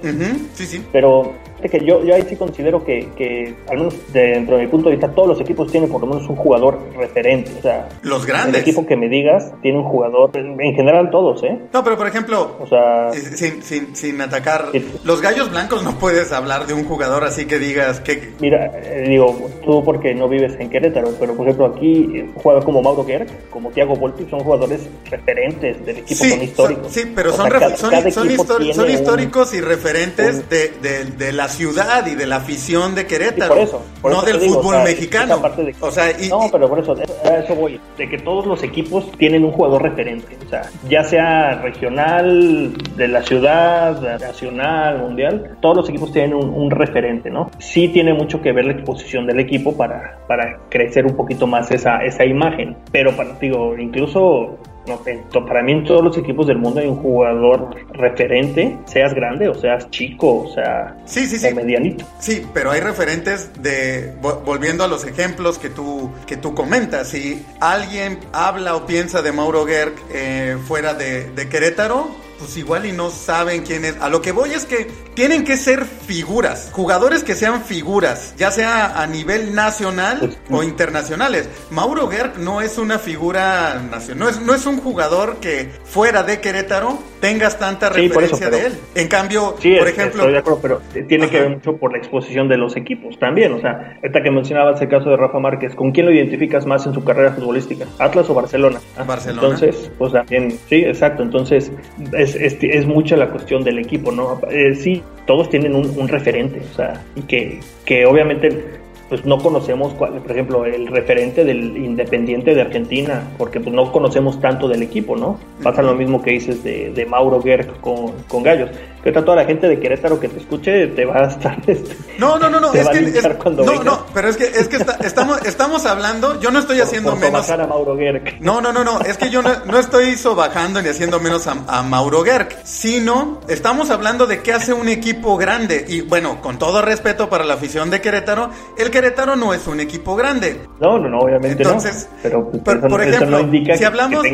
Sí, sí. Pero que yo, yo ahí sí considero que, que, al menos dentro de mi punto de vista, todos los equipos tienen por lo menos un jugador referente. O sea, los grandes. El equipo que me digas tiene un jugador, en, general todos, ¿eh? No, pero por ejemplo, o sea, eh, sin, sin, sin atacar, los gallos blancos no puedes hablar de un jugador así que digas que. Mira, eh, digo, tú porque no vives en Querétaro, pero por ejemplo aquí, eh, jugadores como Mauro Gerg, como Thiago Volpi, son jugadores referentes del equipo, son históricos. sí, pero son, son, son, históricos y referentes de, de, de las ciudad y de la afición de Querétaro, no del fútbol mexicano. o sea, no, pero por eso, a eso voy, de que todos los equipos tienen un jugador referente, o sea, ya sea regional, de la ciudad, nacional, mundial, todos los equipos tienen un, referente, ¿no? Sí tiene mucho que ver la exposición del equipo para, para crecer un poquito más esa, esa imagen, pero para, digo, incluso no, para mí en todos los equipos del mundo hay un jugador referente, seas grande o seas chico, o sea, sí, sí, sí. medianito. Sí, pero hay referentes de, volviendo a los ejemplos que tú, que tú comentas, si alguien habla o piensa de Mauro Gerg eh, fuera de, de Querétaro, pues igual y no saben quién es. A lo que voy es que tienen que ser figuras, jugadores que sean figuras, ya sea a nivel nacional o internacionales. Mauro Gerg no es una figura nacional, no es, no es un jugador que fuera de Querétaro tengas tanta referencia de él. En cambio, por ejemplo... Estoy de acuerdo, pero tiene que ver mucho por la exposición de los equipos también. O sea, esta que mencionabas el caso de Rafa Márquez, ¿con quién lo identificas más en su carrera futbolística? ¿Atlas o Barcelona? Barcelona. Entonces, pues también, sí, exacto. Entonces, es, es, es mucha la cuestión del equipo, ¿no? Eh, sí, todos tienen un, referente, o sea, y que, que obviamente pues no conocemos, cuál, por ejemplo, el referente del Independiente de Argentina, porque pues no conocemos tanto del equipo, ¿no? Pasa lo mismo que dices de, de Mauro Gerg con, con Gallos que toda la gente de Querétaro que te escuche te va a estar (laughs) este, no no no no es que no no pero es que es que estamos estamos hablando yo no estoy haciendo menos a Mauro Gerg. no no no no es que yo no, no estoy sobajando ni haciendo menos a, Mauro Gerg sino estamos hablando de qué hace un equipo grande y bueno con todo respeto para la afición de Querétaro el Querétaro no es un equipo grande no no no obviamente entonces no. pero pues, por, ejemplo si hablamos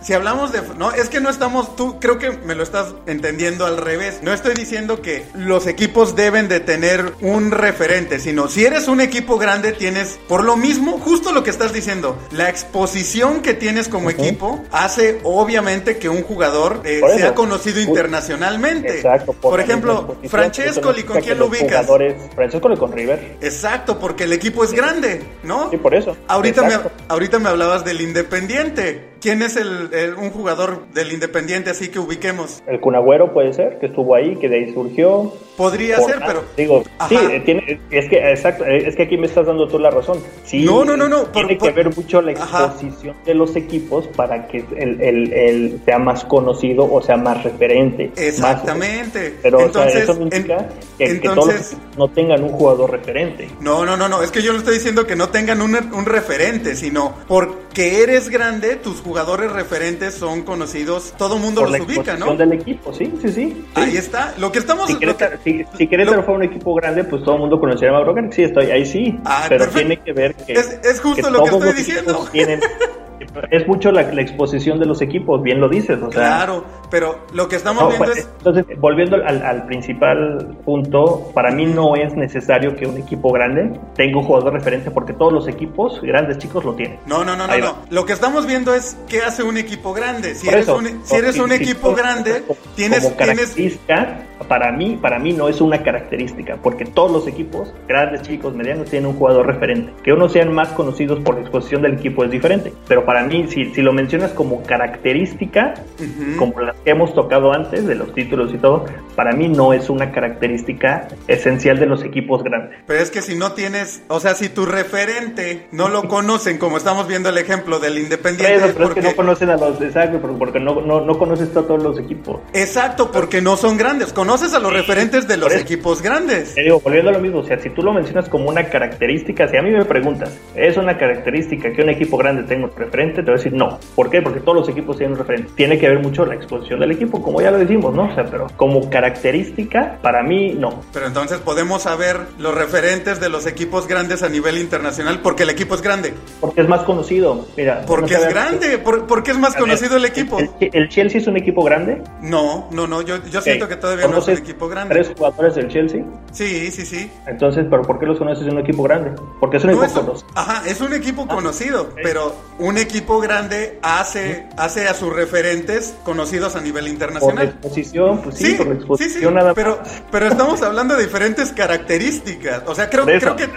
si, hablamos de no es que no estamos tú creo que me lo estás entendiendo al revés. No estoy diciendo que los equipos deben de tener un referente, sino si eres un equipo grande tienes, por lo mismo, justo lo que estás diciendo, la exposición que tienes como equipo hace obviamente que un jugador eh, sea conocido internacionalmente. Exacto. Por, ejemplo, Francesco, ¿y con quién lo ubicas? Francesco con River. Exacto, porque el equipo es grande, ¿no? Sí, por eso. Ahorita, me, ahorita me hablabas del Independiente. ¿Quién es el, un jugador del Independiente así que ubiquemos? El Cunagüero puede ser, que estuvo ahí, que de ahí surgió. Podría ser, pero digo, sí, tiene, es que exacto, es que aquí me estás dando tú la razón. Sí, no, no, no, no. Tiene que ver mucho la exposición de los equipos para que el, el, el, sea más conocido o sea más referente. Exactamente. pero entonces, eso significa que, todos no tengan un jugador referente. No, no, no, no. Es que yo no estoy diciendo que no tengan un, un referente, sino porque eres grande, tus jugadores referentes son conocidos, todo el mundo los ubica, ¿no? del equipo, sí, sí, sí. Ahí está. Lo que estamos. Si Querétaro, si, Querétaro fue un equipo grande, pues todo el mundo conocería a Mauro Sí, estoy ahí sí. Ah, pero tiene que ver que. Es, justo lo que estoy diciendo. Tienen, (laughs) es mucho la, exposición de los equipos, bien lo dices. O sea, claro, pero lo que estamos viendo pues, es... Entonces, volviendo al, principal punto, para mí no es necesario que un equipo grande tenga un jugador referente porque todos los equipos, grandes, chicos, lo tienen. No, no, no, no, no. Lo que estamos viendo es qué hace un equipo grande. Si eres un, si eres un equipo grande, tienes... Como característica, para mí, para mí no es una característica, porque todos los equipos, grandes, chicos, medianos, tienen un jugador referente. Que unos sean más conocidos por la exposición del equipo es diferente, pero para mí, si, si lo mencionas como característica, como las que hemos tocado antes, de los títulos y todo, para mí no es una característica esencial de los equipos grandes. Pero es que si no tienes, o sea, si tu referente no lo (laughs) conocen, como estamos viendo el ejemplo del Independiente. Pero, es que no conocen a los, exacto, porque no, no, no conoces a todos los equipos. Exacto, porque no son grandes. Conoces a los referentes de los equipos grandes. Te digo, volviendo a lo mismo, o sea, si tú lo mencionas como una característica, si a mí me preguntas, ¿es una característica que un equipo grande tenga un referente? Te voy a decir no. ¿Por qué? Porque todos los equipos tienen un referente. Tiene que ver mucho la exposición del equipo, como ya lo decimos, ¿no? O sea, pero como característica, para mí, no. Pero entonces podemos saber los referentes de los equipos grandes a nivel internacional porque el equipo es grande. Porque es más conocido, mira. Porque es grande, ¿Por, qué es más conocido el equipo? El, Chelsea es un equipo grande? No, no, no, yo, yo siento que todavía no es un equipo grande. ¿Tres jugadores del Chelsea? Sí, sí, sí. Entonces, ¿pero por qué los conoces en un equipo grande? Porque es un equipo conocido. Ajá, es un equipo ah, conocido, pero un equipo grande hace, hace a sus referentes conocidos a nivel internacional. Por exposición, pues sí, por exposición nada pero, pero estamos hablando de diferentes características. O sea, creo, creo que,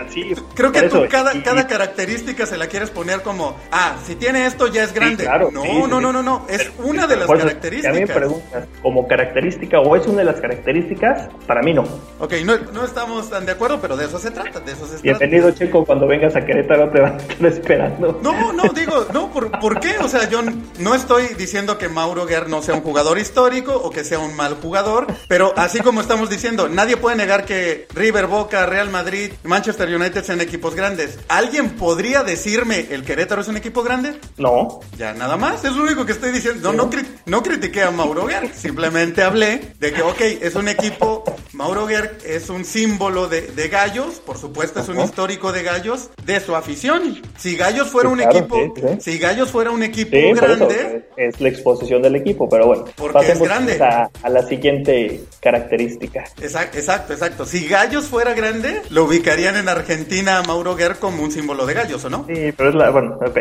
creo que tú cada, cada característica se la quieres poner como, ah, si tiene esto ya es grande. no, no, no, no, no, es una de las características. A mí me preguntas, como característica o es una de las características, para mí no. Ok, no, no estamos tan de acuerdo, pero de eso se trata, de eso se trata. Bienvenido, Checo, cuando vengas a Querétaro te van a estar esperando. No, no, digo, no, ¿por, ¿por qué? O sea, yo no estoy diciendo que Mauro Guerra no sea un jugador histórico o que sea un mal jugador, pero así como estamos diciendo, nadie puede negar que River, Boca, Real Madrid, Manchester United sean equipos grandes. ¿Alguien podría decirme el Querétaro es un equipo grande? No. Ya nada más, es lo único que estoy diciendo. No, no, no critiqué a Mauro Guerra, simplemente hablé de que, ok, es un equipo, Mauro Guerra es un símbolo de, de gallos, por supuesto es un histórico de gallos, de su afición. Si Gallos fuera un equipo, si Gallos fuera un equipo grande, es la exposición del equipo, pero bueno, porque es grande. A, la siguiente característica. Exacto, exacto, exacto. Si Gallos fuera grande, lo ubicarían en Argentina a Mauro Guerra como un símbolo de Gallos, ¿o no? Sí, pero es la, bueno, ok.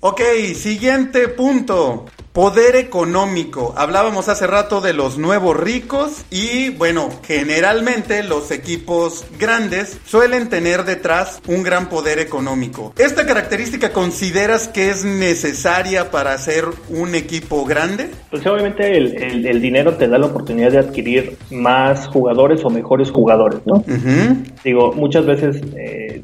Ok, siguiente punto. Poder económico. Hablábamos hace rato de los nuevos ricos y bueno, generalmente los equipos grandes suelen tener detrás un gran poder económico. ¿Esta característica consideras que es necesaria para ser un equipo grande? Pues obviamente el, dinero te da la oportunidad de adquirir más jugadores o mejores jugadores, ¿no? Digo, muchas veces eh,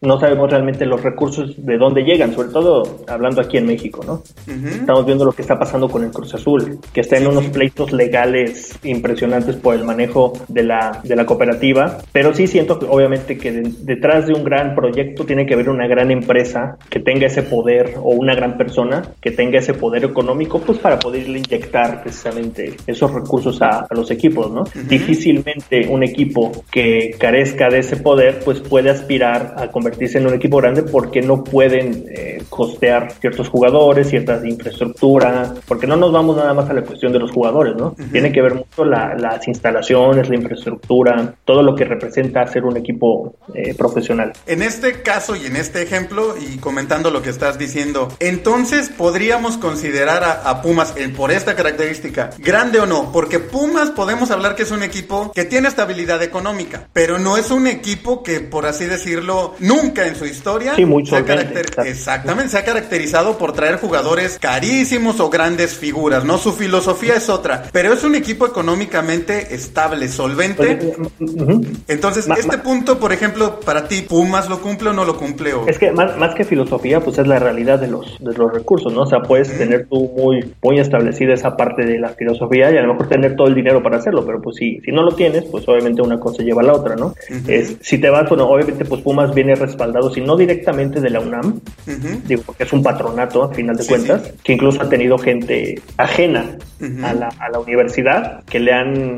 no sabemos realmente los recursos de dónde llegan, sobre todo hablando aquí en México, ¿no? Estamos viendo lo que está pasando con el Cruz Azul, que está en unos pleitos legales impresionantes por el manejo de la, de la cooperativa, pero sí siento que obviamente que detrás de un gran proyecto tiene que haber una gran empresa que tenga ese poder o una gran persona que tenga ese poder económico pues para poderle inyectar precisamente esos recursos a, los equipos, ¿no? Difícilmente un equipo que carezca de ese poder pues puede aspirar a convertirse en un equipo grande porque no pueden eh, costear ciertos jugadores, ciertas infraestructuras, porque no nos vamos nada más a la cuestión de los jugadores, ¿no? Tiene que ver mucho las instalaciones, la infraestructura, todo lo que representa ser un equipo eh, profesional. En este caso y en este ejemplo, y comentando lo que estás diciendo, entonces podríamos considerar a, Pumas por esta característica, grande o no, porque Pumas podemos hablar que es un equipo que tiene estabilidad económica, pero no es un equipo que, por así decirlo, nunca en su historia sí, mucho se exactamente se ha caracterizado por traer jugadores carísimos o grandes figuras, ¿no? Su filosofía es otra, pero es un equipo económicamente estable, solvente. Pues, Entonces, este punto, por ejemplo, para ti, ¿Pumas lo cumple o no lo cumple? Es que más, más que filosofía, pues es la realidad de los, de los recursos, ¿no? O sea, puedes tener tú muy, muy establecida esa parte de la filosofía y a lo mejor tener todo el dinero para hacerlo, pero pues si, si no lo tienes, pues obviamente una cosa lleva a la otra, ¿no? es, si te vas, bueno, obviamente pues Pumas viene respaldado, si no directamente de la UNAM, digo, porque es un patronato a final de cuentas, que incluso ha tenido gente ajena a, la, a, la, universidad, que le han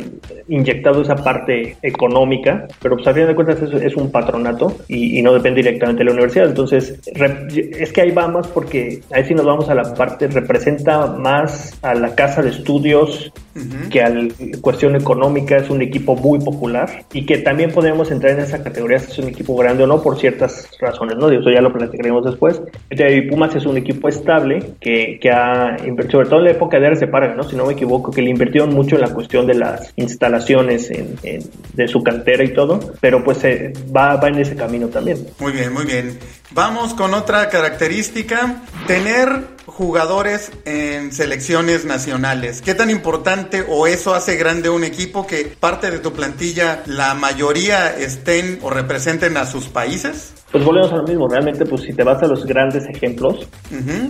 inyectado esa parte económica, pero pues a fin de cuentas es, es un patronato y, no depende directamente de la universidad. Entonces, es que ahí vamos porque ahí sí nos vamos a la parte, representa más a la casa de estudios que a la cuestión económica, es un equipo muy popular y que también podemos entrar en esa categoría si es un equipo grande o no por ciertas razones, ¿no? Eso ya lo platicaremos después. Pumas es un equipo estable que, que ha invertido, sobre todo en la época de Ares ¿no? Si no me equivoco, que le invirtieron mucho en la cuestión de las instalaciones en, de su cantera y todo, pero pues eh, va, va en ese camino también. Muy bien, muy bien. Vamos con otra característica, tener jugadores en selecciones nacionales. ¿Qué tan importante o eso hace grande un equipo que parte de tu plantilla, la mayoría estén o representen a sus países? Pues volvemos a lo mismo, realmente pues si te vas a los grandes ejemplos,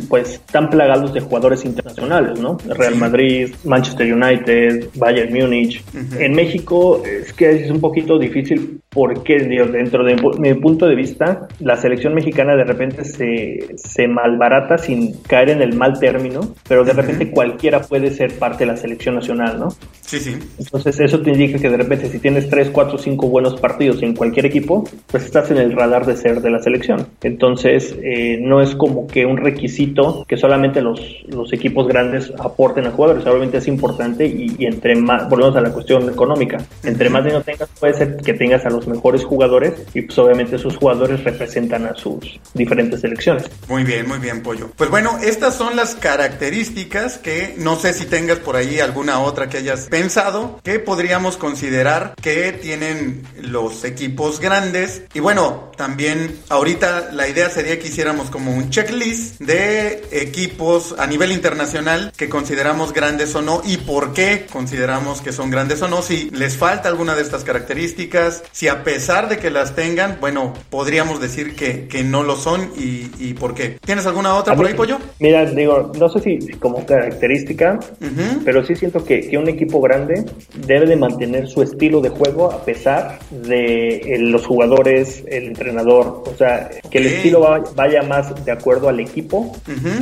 pues están plagados de jugadores internacionales, ¿no? Real Madrid, Manchester United, Bayern Múnich. En México es que es un poquito difícil porque dentro de mi punto de vista, la selección mexicana de repente se, se malbarata sin caer en el mal término, pero de repente cualquiera puede ser parte de la selección nacional, ¿no? Sí, sí. Entonces eso te indica que de repente si tienes 3, 4, 5 buenos partidos en cualquier equipo, pues estás en el radar de ser de la selección. Entonces eh, no es como que un requisito que solamente los, los equipos grandes aporten a jugadores. Obviamente es importante y, entre más, volvemos a la cuestión económica, entre más dinero tengas puede ser que tengas a los mejores jugadores y pues obviamente esos jugadores representan a sus diferentes selecciones. Muy bien, muy bien, Pollo. Pues bueno, estas son las características que no sé si tengas por ahí alguna otra que hayas pensado que podríamos considerar que tienen los equipos grandes. Y bueno, también ahorita la idea sería que hiciéramos como un checklist de equipos a nivel internacional que consideramos grandes o no y por qué consideramos que son grandes o no. Si les falta alguna de estas características, si a pesar de que las tengan, bueno, podríamos decir que, que no lo son y, por qué. ¿Tienes alguna otra por ahí, Pollo? Mira, digo, no sé si como característica, pero sí siento que, que un equipo grande debe de mantener su estilo de juego a pesar de eh, los jugadores, el entrenador, o sea, que el estilo vaya más de acuerdo al equipo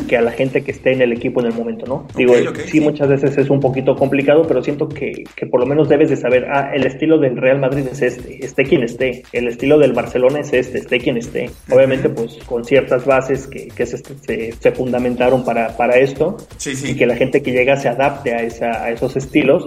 que a la gente que esté en el equipo en el momento, ¿no? Digo, sí, muchas veces es un poquito complicado, pero siento que, que, por lo menos debes de saber, ah, el estilo del Real Madrid es este, esté quien esté, el estilo del Barcelona es este, esté quien esté. Obviamente, pues con ciertas bases que, que se, se, fundamentaron para, para esto y que la gente que llega se adapte a, esa, a esos estilos,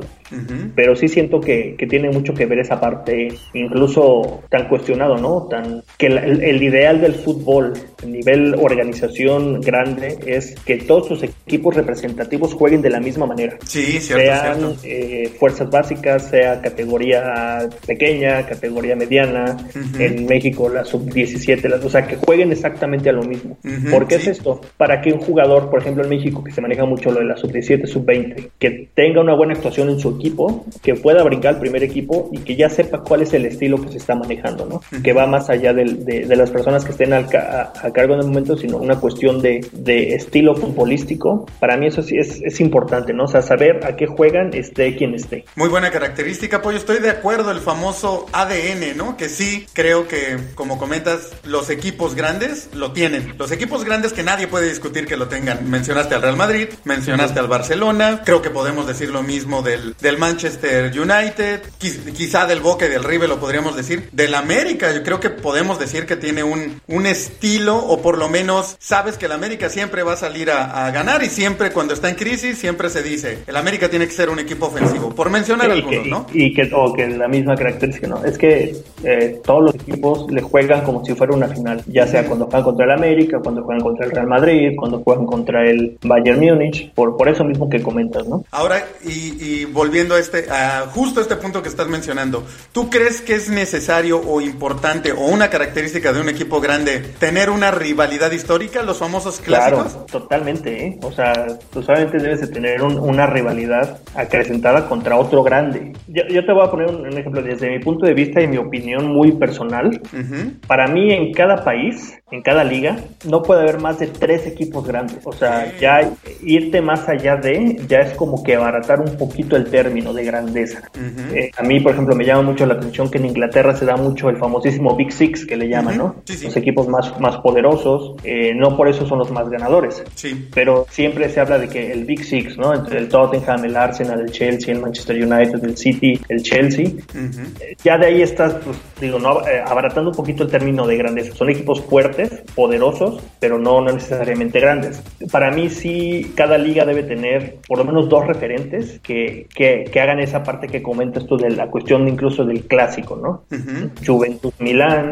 pero sí siento que, que tiene mucho que ver esa parte, incluso tan cuestionado, ¿no? Tan que el, ideal del fútbol, a nivel organización grande, es que todos sus equipos representativos jueguen de la misma manera. Sí, Sean eh, fuerzas básicas, sea categoría pequeña, categoría mediana, en México la sub-17, o sea, que jueguen exactamente a lo mismo. ¿Por qué es esto? Para que un jugador, por ejemplo en México, que se maneja mucho lo de la sub-17, sub-20, que tenga una buena actuación en su equipo, que pueda brincar al primer equipo y que ya sepa cuál es el estilo que se está manejando, ¿no? Que va más allá de, de, las personas que estén a, cargo en el momento, sino una cuestión de, de estilo futbolístico. Para mí eso sí es, es, importante, ¿no? O sea, saber a qué juegan, esté quien esté. Muy buena característica, pues estoy de acuerdo, el famoso ADN, ¿no? Que sí, creo que, como comentas, los equipos grandes lo tienen. Los equipos grandes que nadie puede discutir que lo tengan. Mencionaste al Real Madrid, mencionaste al Barcelona, creo que podemos decir lo mismo del, del Manchester United, quizá del Boca y del River lo podríamos decir, del América, yo creo que podemos decir que tiene un, un estilo o por lo menos sabes que el América siempre va a salir a, ganar y siempre cuando está en crisis siempre se dice, el América tiene que ser un equipo ofensivo, por mencionar algunos, ¿no? Y que, o que la misma característica, ¿no? Es que eh, todos los equipos le juegan como si fuera una final, ya sea cuando juegan contra el América, cuando juegan contra el Real Madrid, cuando juegan contra el Bayern Múnich, por, por eso mismo que comentas, ¿no? Ahora, y, volviendo a este, a justo a este punto que estás mencionando, ¿tú crees que es necesario o importante o una característica de un equipo grande tener una rivalidad histórica, los famosos clásicos? Claro, totalmente, ¿eh? O sea, tú solamente debes de tener una rivalidad acrecentada contra otro grande. Yo, te voy a poner un, ejemplo desde mi punto de vista y mi opinión muy personal. Para mí, en cada país, en cada liga, no puede haber más de tres equipos grandes. O sea, ya irte más allá de, ya es como que abaratar un poquito el término de grandeza. Eh, a mí, por ejemplo, me llama mucho la atención que en Inglaterra se da mucho el famosísimo Big Six que le llaman, ¿no? Los equipos más, más poderosos, eh, no por eso son los más ganadores. Sí. Pero siempre se habla de que el Big Six, ¿no? Entre el Tottenham, el Arsenal, el Chelsea, el Manchester United, el City, el Chelsea. Eh, ya de ahí estás, pues, digo, no, abaratando un poquito el término de grandeza. Son equipos fuertes, poderosos, pero no, no necesariamente grandes. Para mí sí, cada liga debe tener por lo menos dos referentes que, que, que hagan esa parte que comentas tú de la cuestión incluso del clásico, ¿no? Juventus Milán,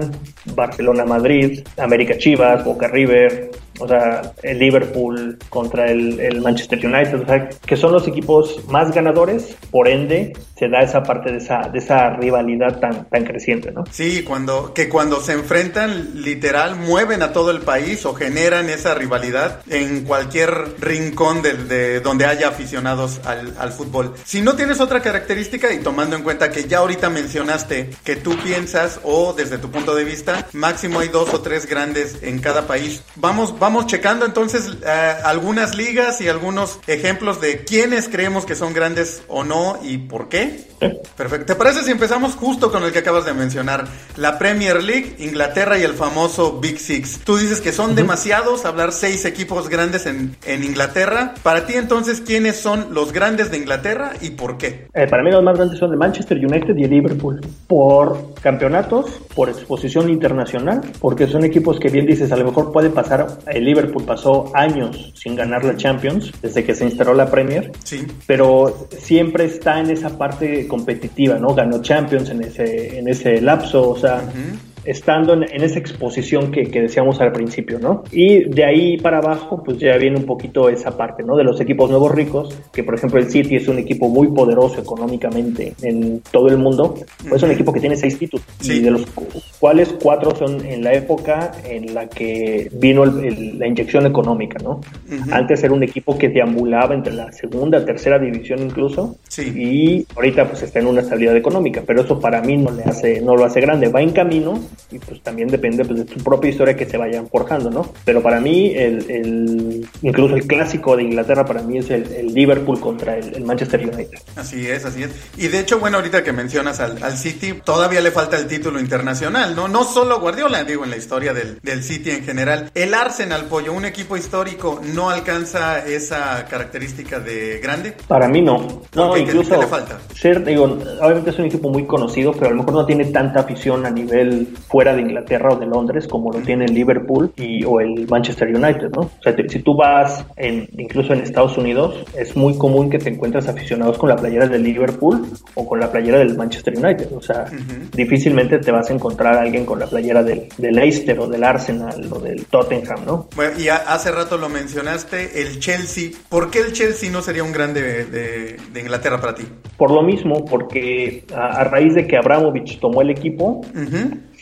Barcelona Madrid, América Chivas, Boca River, o sea, el Liverpool contra el, Manchester United, o sea, que son los equipos más ganadores, por ende se da esa parte de esa, de esa rivalidad tan, tan creciente, ¿no? Sí, cuando, que cuando se enfrentan, literal, mueven a todo el país o generan esa rivalidad en cualquier rincón de, de donde haya aficionados al, al fútbol. Si no tienes otra característica y tomando en cuenta que ya ahorita mencionaste que tú piensas o desde tu punto de vista, máximo hay dos o tres grandes en cada país. Vamos, vamos checando entonces eh, algunas ligas y algunos ejemplos de quiénes creemos que son grandes o no y por qué. Perfecto. ¿Te parece si empezamos justo con el que acabas de mencionar? La Premier League, Inglaterra y el famoso Big Six. Tú dices que son demasiados hablar seis equipos grandes en, en, Inglaterra. Para ti entonces, ¿quiénes son los grandes de Inglaterra y por qué? Eh, para mí los más grandes son de Manchester United y Liverpool. Por campeonatos, por exposición internacional, porque son equipos que bien dices, a lo mejor puede pasar, el Liverpool pasó años sin ganar la Champions desde que se instaló la Premier. Sí. Pero siempre está en esa parte competitiva, ¿no? Ganó Champions en ese, en ese lapso, o sea, estando en, esa exposición que, decíamos al principio, ¿no? Y de ahí para abajo, pues ya viene un poquito esa parte, ¿no? De los equipos nuevos ricos, que por ejemplo el City es un equipo muy poderoso económicamente en todo el mundo, pues es un equipo que tiene seis títulos, y de los cuales cuatro son en la época en la que vino la inyección económica, ¿no? Antes era un equipo que deambulaba entre la segunda, tercera división incluso, y ahorita pues está en una estabilidad económica, pero eso para mí no le hace, no lo hace grande, va en camino y pues también depende pues, de tu propia historia que se vayan forjando, ¿no? Pero para mí, el, incluso el clásico de Inglaterra para mí es el, Liverpool contra el, Manchester United. Así es, así es. Y de hecho, bueno, ahorita que mencionas al, City, todavía le falta el título internacional, ¿no? No solo Guardiola, digo, en la historia del, del City en general. El Arsenal, Pollo, un equipo histórico, ¿no alcanza esa característica de grande? Para mí no. No, incluso... ¿qué le falta? Ser, digo, obviamente es un equipo muy conocido, pero a lo mejor no tiene tanta afición a nivel fuera de Inglaterra o de Londres como lo tiene el Liverpool y, o el Manchester United, ¿no? O sea, si tú vas en, incluso en Estados Unidos, es muy común que te encuentres aficionados con la playera del Liverpool o con la playera del Manchester United. O sea, difícilmente te vas a encontrar a alguien con la playera del, del Leicester o del Arsenal o del Tottenham, ¿no? Bueno, y hace rato lo mencionaste, el Chelsea. ¿Por qué el Chelsea no sería un grande de, de, Inglaterra para ti? Por lo mismo, porque a, raíz de que Abramovich tomó el equipo,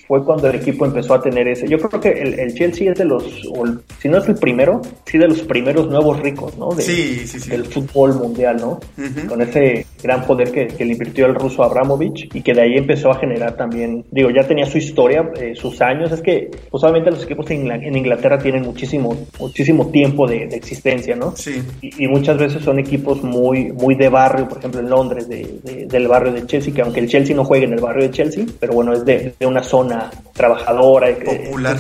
fue cuando el equipo empezó a tener ese. Yo creo que el, Chelsea es de los, si no es el primero, sí de los primeros nuevos ricos, ¿no? sí, sí, sí. Del fútbol mundial, ¿no? Con ese gran poder que, le invirtió el ruso Abramovich y que de ahí empezó a generar también, digo, ya tenía su historia, eh, sus años. Es que, pues obviamente los equipos en Inglaterra tienen muchísimo, muchísimo tiempo de, existencia, ¿no? Sí. Y, muchas veces son equipos muy, muy de barrio, por ejemplo en Londres, de, del barrio de Chelsea, que aunque el Chelsea no juegue en el barrio de Chelsea, pero bueno, es de, de una zona trabajadora. Popular.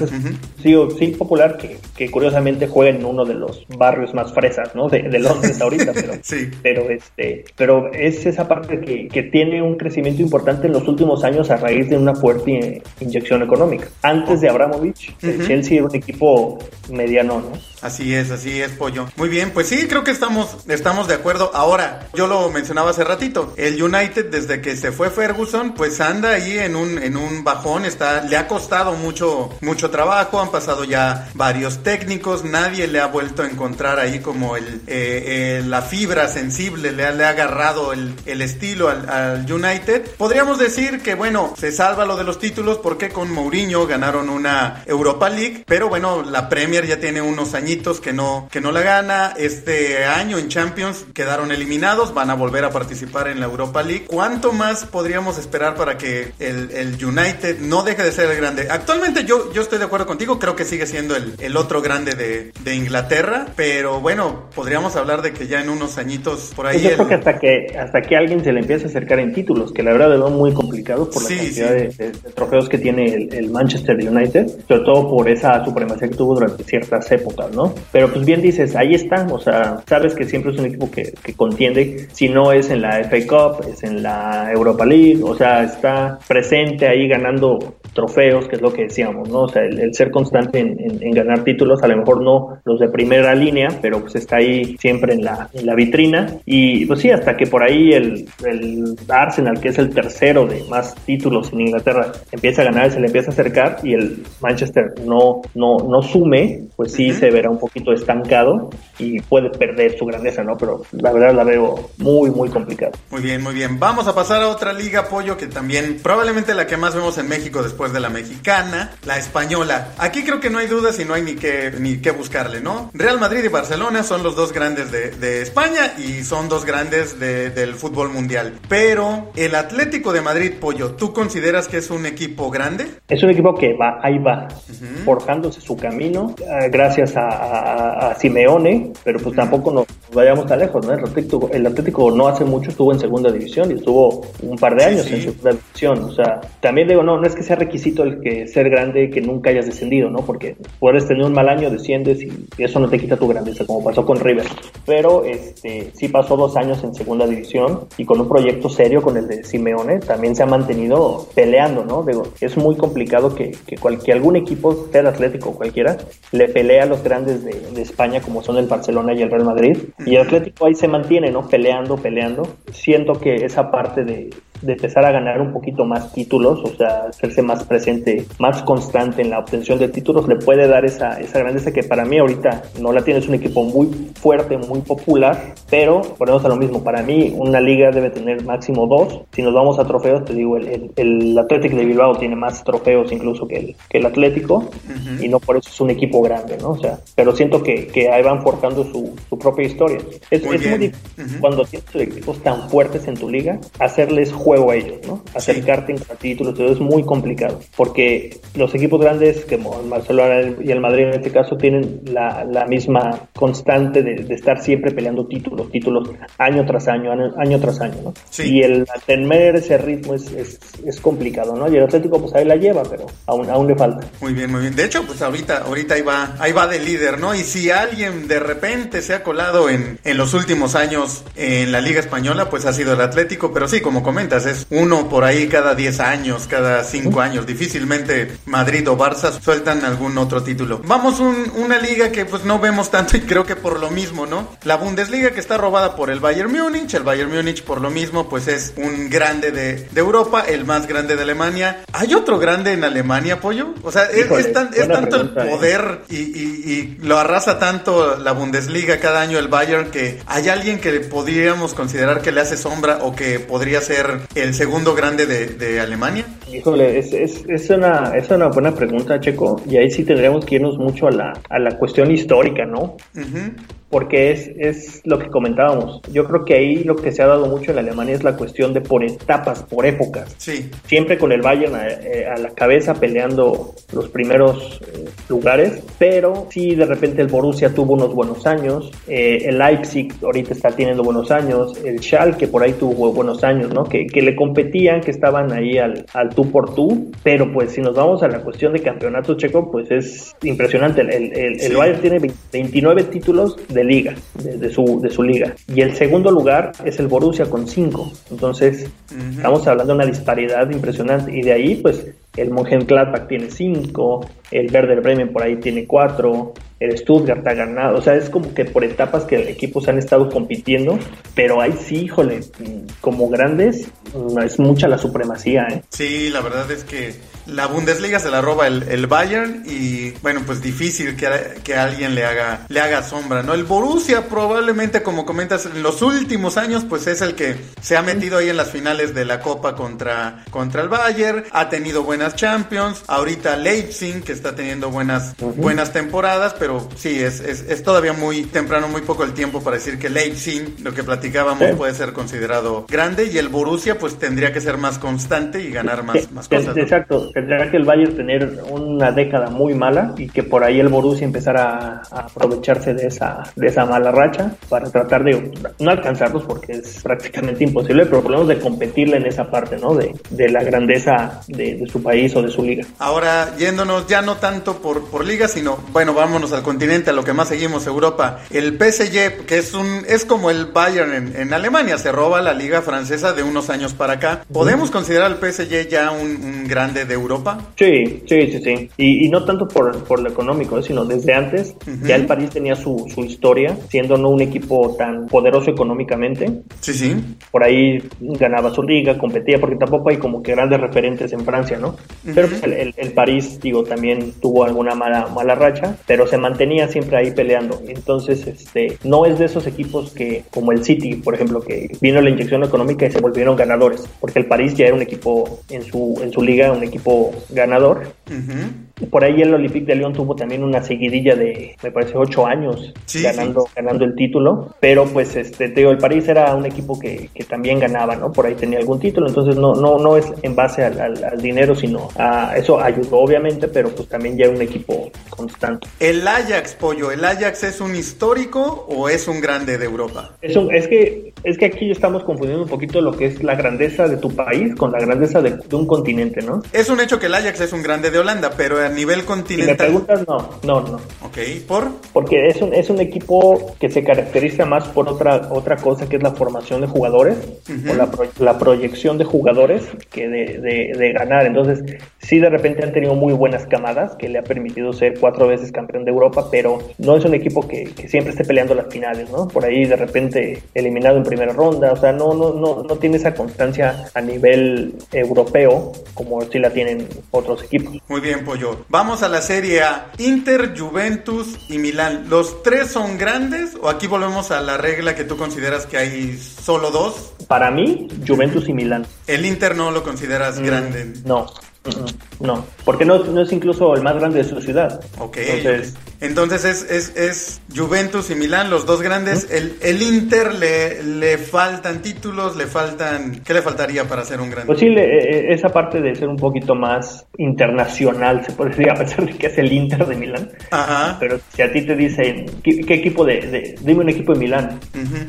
sí, sí, popular, que, que, curiosamente juega en uno de los barrios más fresas, ¿no? De, Londres ahorita, pero, (laughs) sí. pero, este, pero es esa parte que, que, tiene un crecimiento importante en los últimos años a raíz de una fuerte inyección económica. Antes de Abramovich, el Chelsea era un equipo mediano, ¿no? Así es, así es, pollo. Muy bien, pues sí, creo que estamos, estamos de acuerdo. Ahora, yo lo mencionaba hace ratito, el United desde que se fue Ferguson, pues anda ahí en un, en un bajón, está, le ha costado mucho, mucho trabajo, han pasado ya varios técnicos, nadie le ha vuelto a encontrar ahí como el, eh, eh, la fibra sensible, le ha, le ha agarrado el, el estilo al, al, United. Podríamos decir que, bueno, se salva lo de los títulos porque con Mourinho ganaron una Europa League, pero bueno, la Premier ya tiene unos años que no, que no la gana. Este año en Champions quedaron eliminados, van a volver a participar en la Europa League. ¿Cuánto más podríamos esperar para que el, el United no deje de ser el grande? Actualmente yo, yo estoy de acuerdo contigo, creo que sigue siendo el, el otro grande de, de, Inglaterra, pero bueno, podríamos hablar de que ya en unos añitos por ahí... Yo creo que hasta que hasta que alguien se le empiece a acercar en títulos, que la verdad es muy complicado por la cantidad de, trofeos que tiene el, el Manchester United, sobre todo por esa supremacía que tuvo durante ciertas épocas, ¿no? Pero pues bien dices, ahí están, o sea, sabes que siempre es un equipo que, que contiende, si no es en la FA Cup, es en la Europa League, o sea, está presente ahí ganando trofeos, que es lo que decíamos, ¿no? O sea, el, ser constante en, ganar títulos, a lo mejor no los de primera línea, pero pues está ahí siempre en la, en la vitrina. Y pues sí, hasta que por ahí el, el Arsenal, que es el tercero de más títulos en Inglaterra, empieza a ganar, se le empieza a acercar y el Manchester no, no, no sume, pues sí se verá un poquito estancado y puede perder su grandeza, ¿no? Pero la verdad la veo muy, muy complicada. Muy bien, muy bien. Vamos a pasar a otra liga, Pollo, que también probablemente la que más vemos en México después de la mexicana, la española. Aquí creo que no hay dudas y no hay ni que, ni que buscarle, ¿no? Real Madrid y Barcelona son los dos grandes de, de España y son dos grandes de, del fútbol mundial. Pero el Atlético de Madrid, Pollo, ¿tú consideras que es un equipo grande? Es un equipo que va, ahí va, forjándose su camino, eh, gracias a, a, Simeone, pero pues tampoco nos vayamos tan lejos, ¿no? El Atlético, el Atlético no hace mucho estuvo en segunda división y estuvo un par de años en segunda división. O sea, también digo, no, no es que sea requisito el que ser grande que nunca hayas descendido, ¿no? Porque puedes tener un mal año, desciendes y eso no te quita tu grandeza, como pasó con River. Pero este sí pasó dos años en segunda división y con un proyecto serio con el de Simeone también se ha mantenido peleando, ¿no? Digo, es muy complicado que, que, cualquier, algún equipo, sea el Atlético o cualquiera, le pelea a los grandes de, de España como son el Barcelona y el Real Madrid. Y el Atlético ahí se mantiene, ¿no? Peleando, peleando. Siento que esa parte de, de empezar a ganar un poquito más títulos, o sea, hacerse más presente, más constante en la obtención de títulos, le puede dar esa, esa grandeza que para mí ahorita no la tiene, es un equipo muy fuerte, muy popular, pero ponemos a lo mismo, para mí una liga debe tener máximo dos, si nos vamos a trofeos, te digo, el, el, Atlético de Bilbao tiene más trofeos incluso que el, que el Atlético, y no por eso es un equipo grande, ¿no? O sea, pero siento que, que ahí van forjando su, su propia historia. Es muy, difícil cuando tienes equipos tan fuertes en tu liga, hacerles juego a ellos, ¿no? Acercarte en títulos, todo es muy complicado, porque los equipos grandes, como el Barcelona y el Madrid en este caso, tienen la, la misma constante de, de, estar siempre peleando títulos, títulos año tras año, año, tras año, ¿no? Y el tener ese ritmo es, es, es, complicado, ¿no? Y el Atlético, pues ahí la lleva, pero aún, aún le falta. Muy bien, muy bien. De hecho, pues ahorita, ahorita ahí va, ahí va de líder, ¿no? Y si alguien de repente se ha colado en, en los últimos años en la Liga Española, pues ha sido el Atlético, pero sí, como es uno por ahí cada 10 años, cada 5 años. Difícilmente Madrid o Barça sueltan algún otro título. Vamos un, una liga que pues no vemos tanto y creo que por lo mismo, ¿no? La Bundesliga que está robada por el Bayern Múnich, el Bayern Múnich por lo mismo pues es un grande de, de Europa, el más grande de Alemania. ¿Hay otro grande en Alemania, Pollo? O sea, es, es, tanto el ¿eh? poder y, y, y, lo arrasa tanto la Bundesliga cada año el Bayern que hay alguien que podríamos considerar que le hace sombra o que podría ser el segundo grande de, de Alemania? Híjole, es, es, es, una, es una buena pregunta, Checo, y ahí sí tendríamos que irnos mucho a la, a la cuestión histórica, ¿no? Porque es, es lo que comentábamos. Yo creo que ahí lo que se ha dado mucho en Alemania es la cuestión de por etapas, por épocas. Sí. Siempre con el Bayern a, eh, a la cabeza peleando los primeros eh, lugares, pero sí de repente el Borussia tuvo unos buenos años, eh, el Leipzig ahorita está teniendo buenos años, el Schalke por ahí tuvo buenos años, ¿no? Que, que le competían, que estaban ahí al, al tú por tú, pero pues si nos vamos a la cuestión de campeonato checo, pues es impresionante. El, el, el, Bayern tiene 29 títulos de liga, de, su, de su liga. Y el segundo lugar es el Borussia con 5. Entonces, estamos hablando de una disparidad impresionante. Y de ahí, pues, el Mönchengladbach tiene 5, el Werder Bremen por ahí tiene 4, el Stuttgart ha ganado. O sea, es como que por etapas que equipos han estado compitiendo, pero ahí sí, híjole, como grandes, es mucha la supremacía. ¿eh? Sí, la verdad es que la Bundesliga se la roba el, el Bayern y bueno, pues difícil que, que, alguien le haga, le haga sombra, ¿no? El Borussia probablemente, como comentas, en los últimos años, pues es el que se ha metido ahí en las finales de la Copa contra, contra el Bayern, ha tenido buenas Champions, ahorita Leipzig, que está teniendo buenas, buenas temporadas, pero sí, es, es, es, todavía muy temprano, muy poco el tiempo para decir que Leipzig, lo que platicábamos, puede ser considerado grande y el Borussia pues tendría que ser más constante y ganar más, más cosas. Exacto tendrá que el Bayern tener una década muy mala y que por ahí el Borussia empezara a, aprovecharse de esa, de esa mala racha para tratar de no alcanzarlos porque es prácticamente imposible, pero por lo menos de competirle en esa parte, ¿no? De, de la grandeza de, de, su país o de su liga. Ahora, yéndonos ya no tanto por, por liga, sino, bueno, vámonos al continente, a lo que más seguimos, Europa. El PSG, que es un es como el Bayern en, en Alemania, se roba la liga francesa de unos años para acá. ¿Podemos considerar al PSG ya un, un grande de Europa? Sí, sí, sí, sí. Y, no tanto por, por lo económico, sino desde antes ya el París tenía su, su historia, siendo no un equipo tan poderoso económicamente. Sí, sí. Por ahí ganaba su liga, competía, porque tampoco hay como que grandes referentes en Francia, ¿no? Pero pues, el, el, París, digo, también tuvo alguna mala, mala racha, pero se mantenía siempre ahí peleando. Entonces, este, no es de esos equipos que, como el City, por ejemplo, que vino la inyección económica y se volvieron ganadores, porque el París ya era un equipo en su, en su liga, un equipo ganador. Por ahí el Olympique de Lyon tuvo también una seguidilla de, me parece, ocho años ganando, ganando el título, pero pues este, te el París era un equipo que, que, también ganaba, ¿no? Por ahí tenía algún título, entonces no, no, no es en base al, al, dinero, sino a eso ayudó obviamente, pero pues también ya era un equipo constante. El Ajax, Pollo, ¿el Ajax es un histórico o es un grande de Europa? Es, un, es, que, es que aquí estamos confundiendo un poquito lo que es la grandeza de tu país con la grandeza de, de un continente, ¿no? Es un hecho que el Ajax es un grande de Holanda, pero a nivel continental. Si me preguntas, no, no, no. Ok, ¿por? Porque es un, es un equipo que se caracteriza más por otra, otra cosa que es la formación de jugadores o la, la, proyección de jugadores que de, de, ganar. Entonces, sí, de repente han tenido muy buenas camadas que le ha permitido ser cuatro veces campeón de Europa, pero no es un equipo que, que siempre esté peleando las finales, ¿no? Por ahí de repente eliminado en primera ronda, o sea, no, no, no, no tiene esa constancia a nivel europeo como si la tienen otros equipos. Muy bien, Pollo. Vamos a la Serie A. Inter, Juventus y Milán. ¿Los tres son grandes o aquí volvemos a la regla que tú consideras que hay solo dos? Para mí, Juventus y Milán. ¿El Inter no lo consideras mm, grande? No, no, porque no, no, es incluso el más grande de su ciudad. Ok. Entonces, Entonces es, es, es, Juventus y Milán, los dos grandes. El, el, Inter le, le faltan títulos, le faltan... ¿Qué le faltaría para ser un grande? Pues sí, eh, esa parte de ser un poquito más internacional, se puede (laughs) decir, a pesar de que es el Inter de Milán. Ajá. Pero si a ti te dicen, ¿qué, equipo de, Dime un equipo de Milán.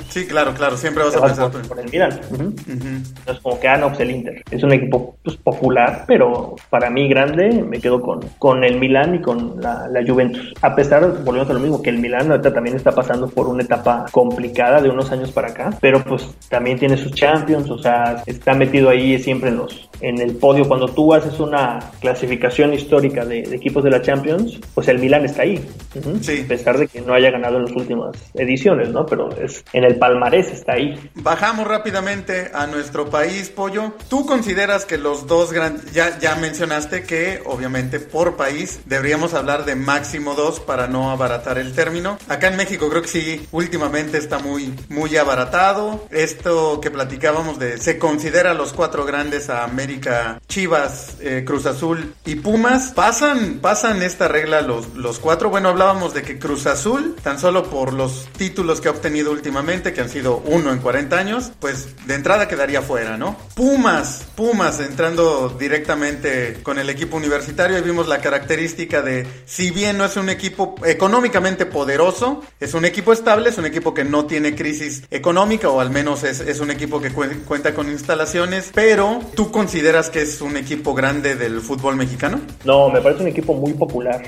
Sí, claro, claro, siempre vas a pensar por, el Milán. Entonces como que, ah, no, pues el Inter. Es un equipo pues, popular, pero para mí grande, me quedo con, con el Milan y con la, Juventus. A pesar, volvemos a lo mismo, que el Milan ahorita también está pasando por una etapa complicada de unos años para acá, pero pues también tiene sus Champions, o sea, está metido ahí siempre en los en el podio. Cuando tú haces una clasificación histórica de, equipos de la Champions, pues el Milan está ahí. A pesar de que no haya ganado en las últimas ediciones, ¿no? Pero es, en el palmarés está ahí. Bajamos rápidamente a nuestro país, Pollo. ¿Tú consideras que los dos grandes, ya, ya mencionaste que obviamente por país deberíamos hablar de máximo dos para no abaratar el término. Acá en México creo que sí, últimamente está muy, muy abaratado. Esto que platicábamos de se considera los cuatro grandes a América, Chivas, eh, Cruz Azul y Pumas. Pasan, pasan esta regla los, los cuatro. Bueno, hablábamos de que Cruz Azul, tan solo por los títulos que ha obtenido últimamente, que han sido uno en 40 años, pues de entrada quedaría fuera, ¿no? Pumas, Pumas entrando directamente con el equipo universitario y vimos la característica de, si bien no es un equipo económicamente poderoso, es un equipo estable, es un equipo que no tiene crisis económica o al menos es, un equipo que cuenta con instalaciones, pero ¿tú consideras que es un equipo grande del fútbol mexicano? No, me parece un equipo muy popular,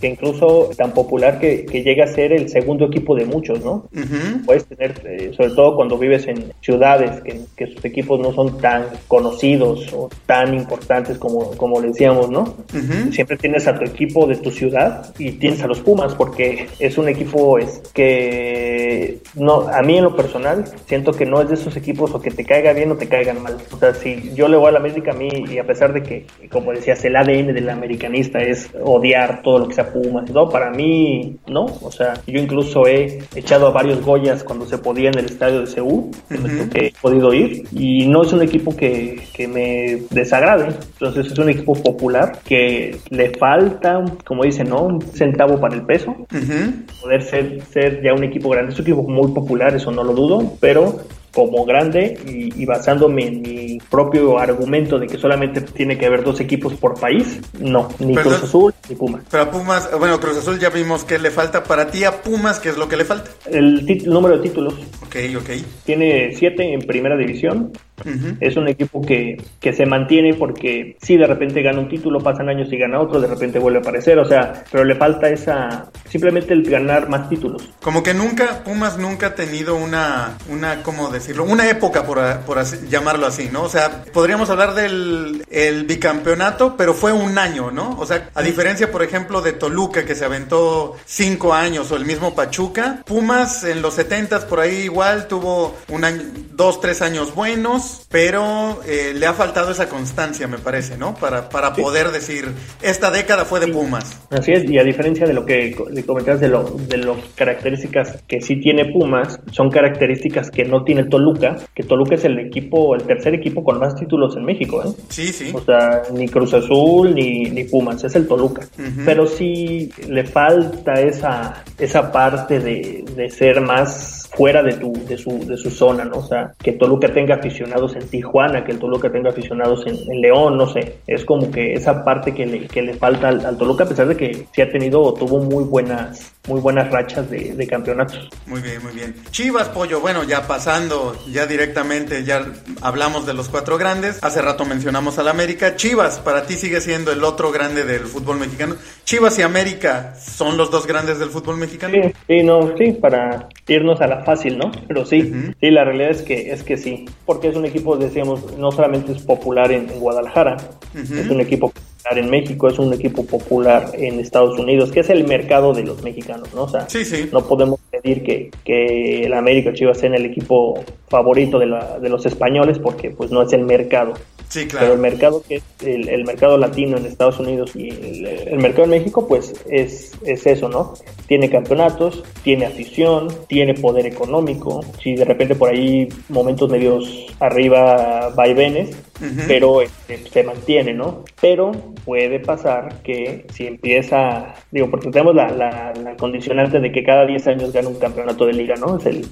que incluso tan popular que, llega a ser el segundo equipo de muchos, ¿no? Puedes tener, eh, sobre todo cuando vives en ciudades que, que sus equipos no son tan conocidos o tan importantes como, como le decíamos, ¿no? Siempre tienes a tu equipo de tu ciudad y tienes a los Pumas porque es un equipo es, que no, a mí en lo personal siento que no es de esos equipos o que te caiga bien o te caigan mal. O sea, si yo le voy a la América a mí y a pesar de que, como decías, el ADN del americanista es odiar todo lo que sea Pumas, ¿no? Para mí, no. O sea, yo incluso he echado a varios Goyas cuando se podía en el estadio de Seúl, que he podido ir y no es un equipo que, que me desagrade. Entonces es un equipo popular que le falta, como dicen, ¿no? Centavo para el peso. Poder ser, ser ya un equipo grande. Es un equipo muy popular, eso no lo dudo, pero como grande y, basándome en mi propio argumento de que solamente tiene que haber dos equipos por país, no, ni Cruz Azul ni Pumas. Pero a Pumas, bueno, Cruz Azul ya vimos que le falta. Para ti a Pumas, ¿qué es lo que le falta? El, número de títulos. Ok, ok. Tiene siete en primera división. Es un equipo que, que se mantiene porque si de repente gana un título, pasan años y gana otro, de repente vuelve a aparecer, o sea, pero le falta esa simplemente el ganar más títulos. Como que nunca, Pumas nunca ha tenido una, una ¿cómo decirlo? Una época, por, por llamarlo así, ¿no? O sea, podríamos hablar del el bicampeonato, pero fue un año, ¿no? O sea, a diferencia, por ejemplo, de Toluca, que se aventó cinco años, o el mismo Pachuca, Pumas en los setentas por ahí igual tuvo un año, dos, tres años buenos, pero eh, le ha faltado esa constancia, me parece, ¿no? Para, para poder decir, esta década fue de Pumas. Así es, y a diferencia de lo que comentabas de, lo, de las características que sí tiene Pumas, son características que no tiene Toluca, que Toluca es el equipo, el tercer equipo con más títulos en México, ¿eh? Sí, sí. O sea, ni Cruz Azul ni, ni Pumas, es el Toluca. Pero sí le falta esa, esa parte de, de ser más fuera de, tu, de, su, de su zona, ¿no? O sea, que Toluca tenga aficionados en Tijuana, que el Toluca tenga aficionados en, León, no sé. Es como que esa parte que le, que le falta al, Toluca, a pesar de que sí ha tenido o tuvo muy buenas, muy buenas rachas de, de, campeonatos. Muy bien, muy bien. Chivas, Pollo, bueno, ya pasando, ya directamente, ya hablamos de los cuatro grandes. Hace rato mencionamos al América. Chivas, para ti sigue siendo el otro grande del fútbol mexicano. Chivas y América son los dos grandes del fútbol mexicano. Sí, sí, no, sí, para irnos a la fácil, ¿no? Pero sí, sí, la realidad es que es que sí, porque es un equipo, decíamos, no solamente es popular en, Guadalajara, es un equipo popular en México, es un equipo popular en Estados Unidos, que es el mercado de los mexicanos, ¿no? O sea, no podemos pedir que, que el América Chivas sea el equipo favorito de, la, de los españoles, porque pues no es el mercado. Sí, claro. Pero el mercado que es el, mercado latino en Estados Unidos y el, mercado en México, pues es, es eso, ¿no? Tiene campeonatos, tiene afición, tiene poder económico. Si de repente por ahí momentos medios arriba vaivenes, pero este, se mantiene, ¿no? Pero puede pasar que si empieza, digo, porque tenemos la, la, condicionante de que cada 10 años gana un campeonato de liga, ¿no? Es el,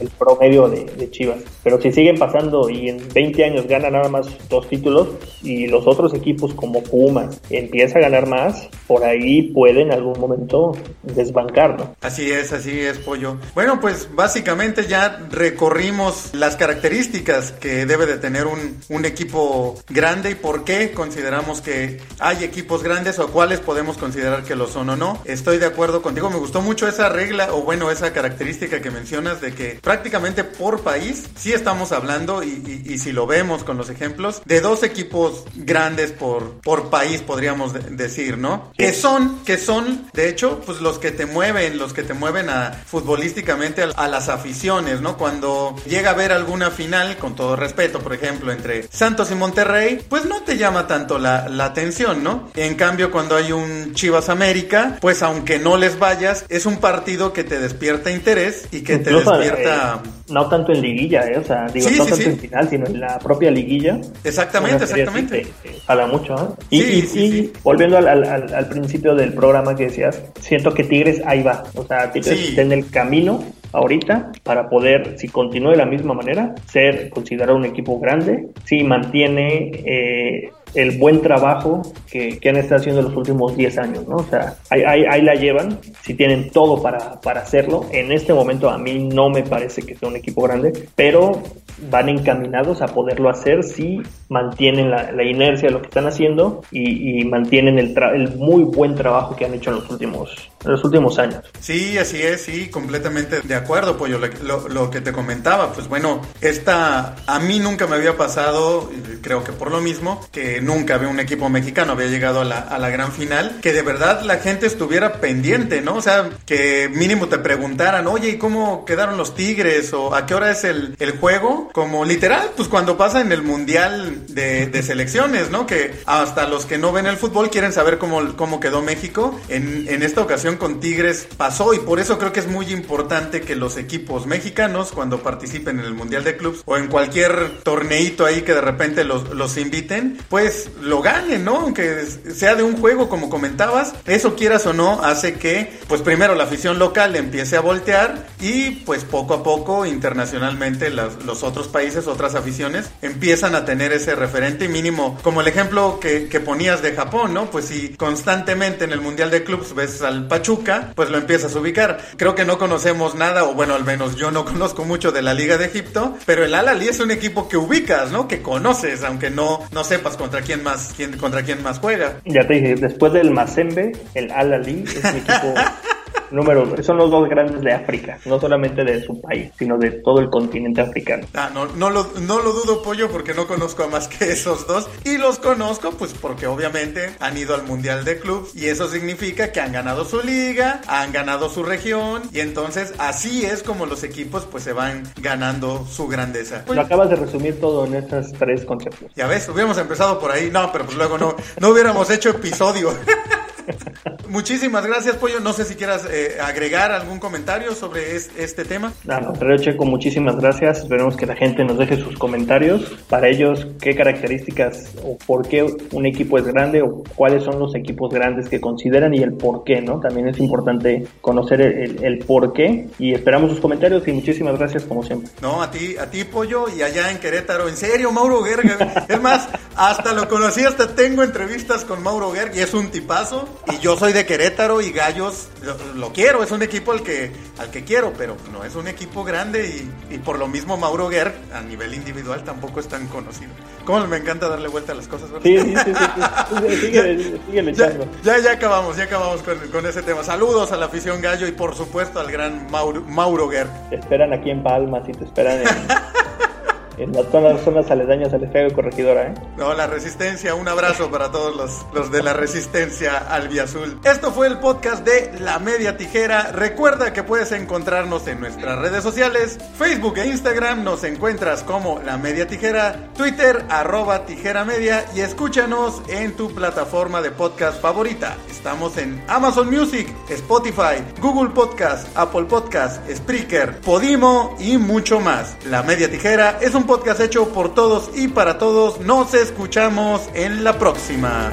el promedio de, de Chivas. Pero si siguen pasando y en 20 años gana nada más dos títulos y los otros equipos como Pumas empieza a ganar más, por ahí pueden en algún momento desbancar, Así es, así es, Pollo. Bueno, pues básicamente ya recorrimos las características que debe de tener un, un equipo grande y por qué consideramos que hay equipos grandes o cuáles podemos considerar que lo son o no. Estoy de acuerdo contigo, me gustó mucho esa regla o bueno, esa característica que mencionas de que prácticamente por país sí estamos hablando y si lo vemos con los ejemplos, de dos equipos grandes por, por país, podríamos decir, ¿no? Que son, que son, de hecho, pues los que te mueven, los que te mueven a futbolísticamente a, las aficiones, ¿no? Cuando llega a ver alguna final, con todo respeto, por ejemplo, entre Santos y Monterrey, pues no te llama tanto la, atención, ¿no? En cambio, cuando hay un Chivas América, pues aunque no les vayas, es un partido que te despierta interés y que te despierta... Eh, no tanto en liguilla, ¿eh? O sea, digo, no tanto en final, sino en la propia liguilla. Exactamente, exactamente. Habla mucho, ¿eh? Y, y, volviendo al, al, al, principio del programa que decías, siento que Tigres ahí va. O sea, Tigres está en el camino ahorita para poder, si continúe de la misma manera, ser considerado un equipo grande, si mantiene eh, el buen trabajo que, han estado haciendo los últimos 10 años, ¿no? O sea, ahí, la llevan, si tienen todo para, para, hacerlo. En este momento a mí no me parece que sea un equipo grande, pero van encaminados a poderlo hacer si mantienen la, inercia de lo que están haciendo y, mantienen el, el, muy buen trabajo que han hecho en los últimos los últimos años. Sí, así es, sí, completamente de acuerdo, Pollo, lo, lo, que te comentaba, pues bueno, esta a mí nunca me había pasado, creo que por lo mismo, que nunca había un equipo mexicano había llegado a la, a la gran final, que de verdad la gente estuviera pendiente, ¿no? O sea, que mínimo te preguntaran, oye, ¿y cómo quedaron los Tigres? ¿O a qué hora es el, el juego? Como literal, pues cuando pasa en el Mundial de, de, selecciones, ¿no? Que hasta los que no ven el fútbol quieren saber cómo, cómo quedó México. En, en esta ocasión con Tigres pasó y por eso creo que es muy importante que los equipos mexicanos cuando participen en el Mundial de Clubs o en cualquier torneito ahí que de repente los, los inviten, pues lo ganen, ¿no? Aunque sea de un juego como comentabas, eso quieras o no hace que pues primero la afición local empiece a voltear y pues poco a poco internacionalmente los otros países, otras aficiones empiezan a tener ese referente mínimo, como el ejemplo que, que ponías de Japón, ¿no? Pues si constantemente en el Mundial de Clubs ves al Pachu pues lo empiezas a ubicar. Creo que no conocemos nada, o bueno, al menos yo no (laughs) conozco mucho de la Liga de Egipto, pero el Al-Ali es un equipo que ubicas, ¿no? Que conoces, aunque no, no sepas contra quién más, quién, contra quién más juega. Ya te dije, después del Mazembe, el Al-Ali es un equipo (laughs) número, son los dos grandes de África, no solamente de su país, sino de todo el continente africano. Ah, no, no lo, no lo dudo, Pollo, porque no conozco a más que esos dos. Y los conozco, pues porque obviamente han ido al Mundial de Clubs y eso significa que han ganado su liga, han ganado su región y entonces así es como los equipos pues se van ganando su grandeza. Lo acabas de resumir todo en estas tres conceptos. Ya ves, hubiéramos empezado por ahí, no, pero pues luego no, no hubiéramos hecho episodio. (laughs) Muchísimas gracias, Pollo. No sé si quieras eh, agregar algún comentario sobre este tema. No, pero Checo, muchísimas gracias. Esperemos que la gente nos deje sus comentarios. Para ellos, qué características o por qué un equipo es grande o cuáles son los equipos grandes que consideran y el por qué, ¿no? También es importante conocer el, el por qué y esperamos sus comentarios y muchísimas gracias como siempre. No, a ti, a ti, Pollo, y allá en Querétaro. En serio, Mauro Gerg. es más, hasta lo conocí, hasta tengo entrevistas con Mauro Gerg y es un tipazo. Y yo soy de Querétaro y Gallos lo, quiero, es un equipo al que, al que quiero, pero no es un equipo grande y, por lo mismo Mauro Guerr a nivel individual tampoco es tan conocido. Como me encanta darle vuelta a las cosas, Sí, sí, sí, sí. Sigue, ya, ya, ya, acabamos, ya acabamos con, con, ese tema. Saludos a la afición Gallo y por supuesto al gran Mauro, Mauro Guerr. Te esperan aquí en Palmas y te esperan en... (laughs) en las zonas, zonas aledañas al Estadio Corregidora. ¿eh? No, la Resistencia, un abrazo para todos los, los de la Resistencia Albiazul. Esto fue el podcast de La Media Tijera. Recuerda que puedes encontrarnos en nuestras redes sociales, Facebook e Instagram nos encuentras como La Media Tijera, Twitter arroba Tijera Media y escúchanos en tu plataforma de podcast favorita. Estamos en Amazon Music, Spotify, Google Podcast, Apple Podcast, Spreaker, Podimo y mucho más. La Media Tijera es un podcast hecho por todos y para todos. Nos escuchamos en la próxima.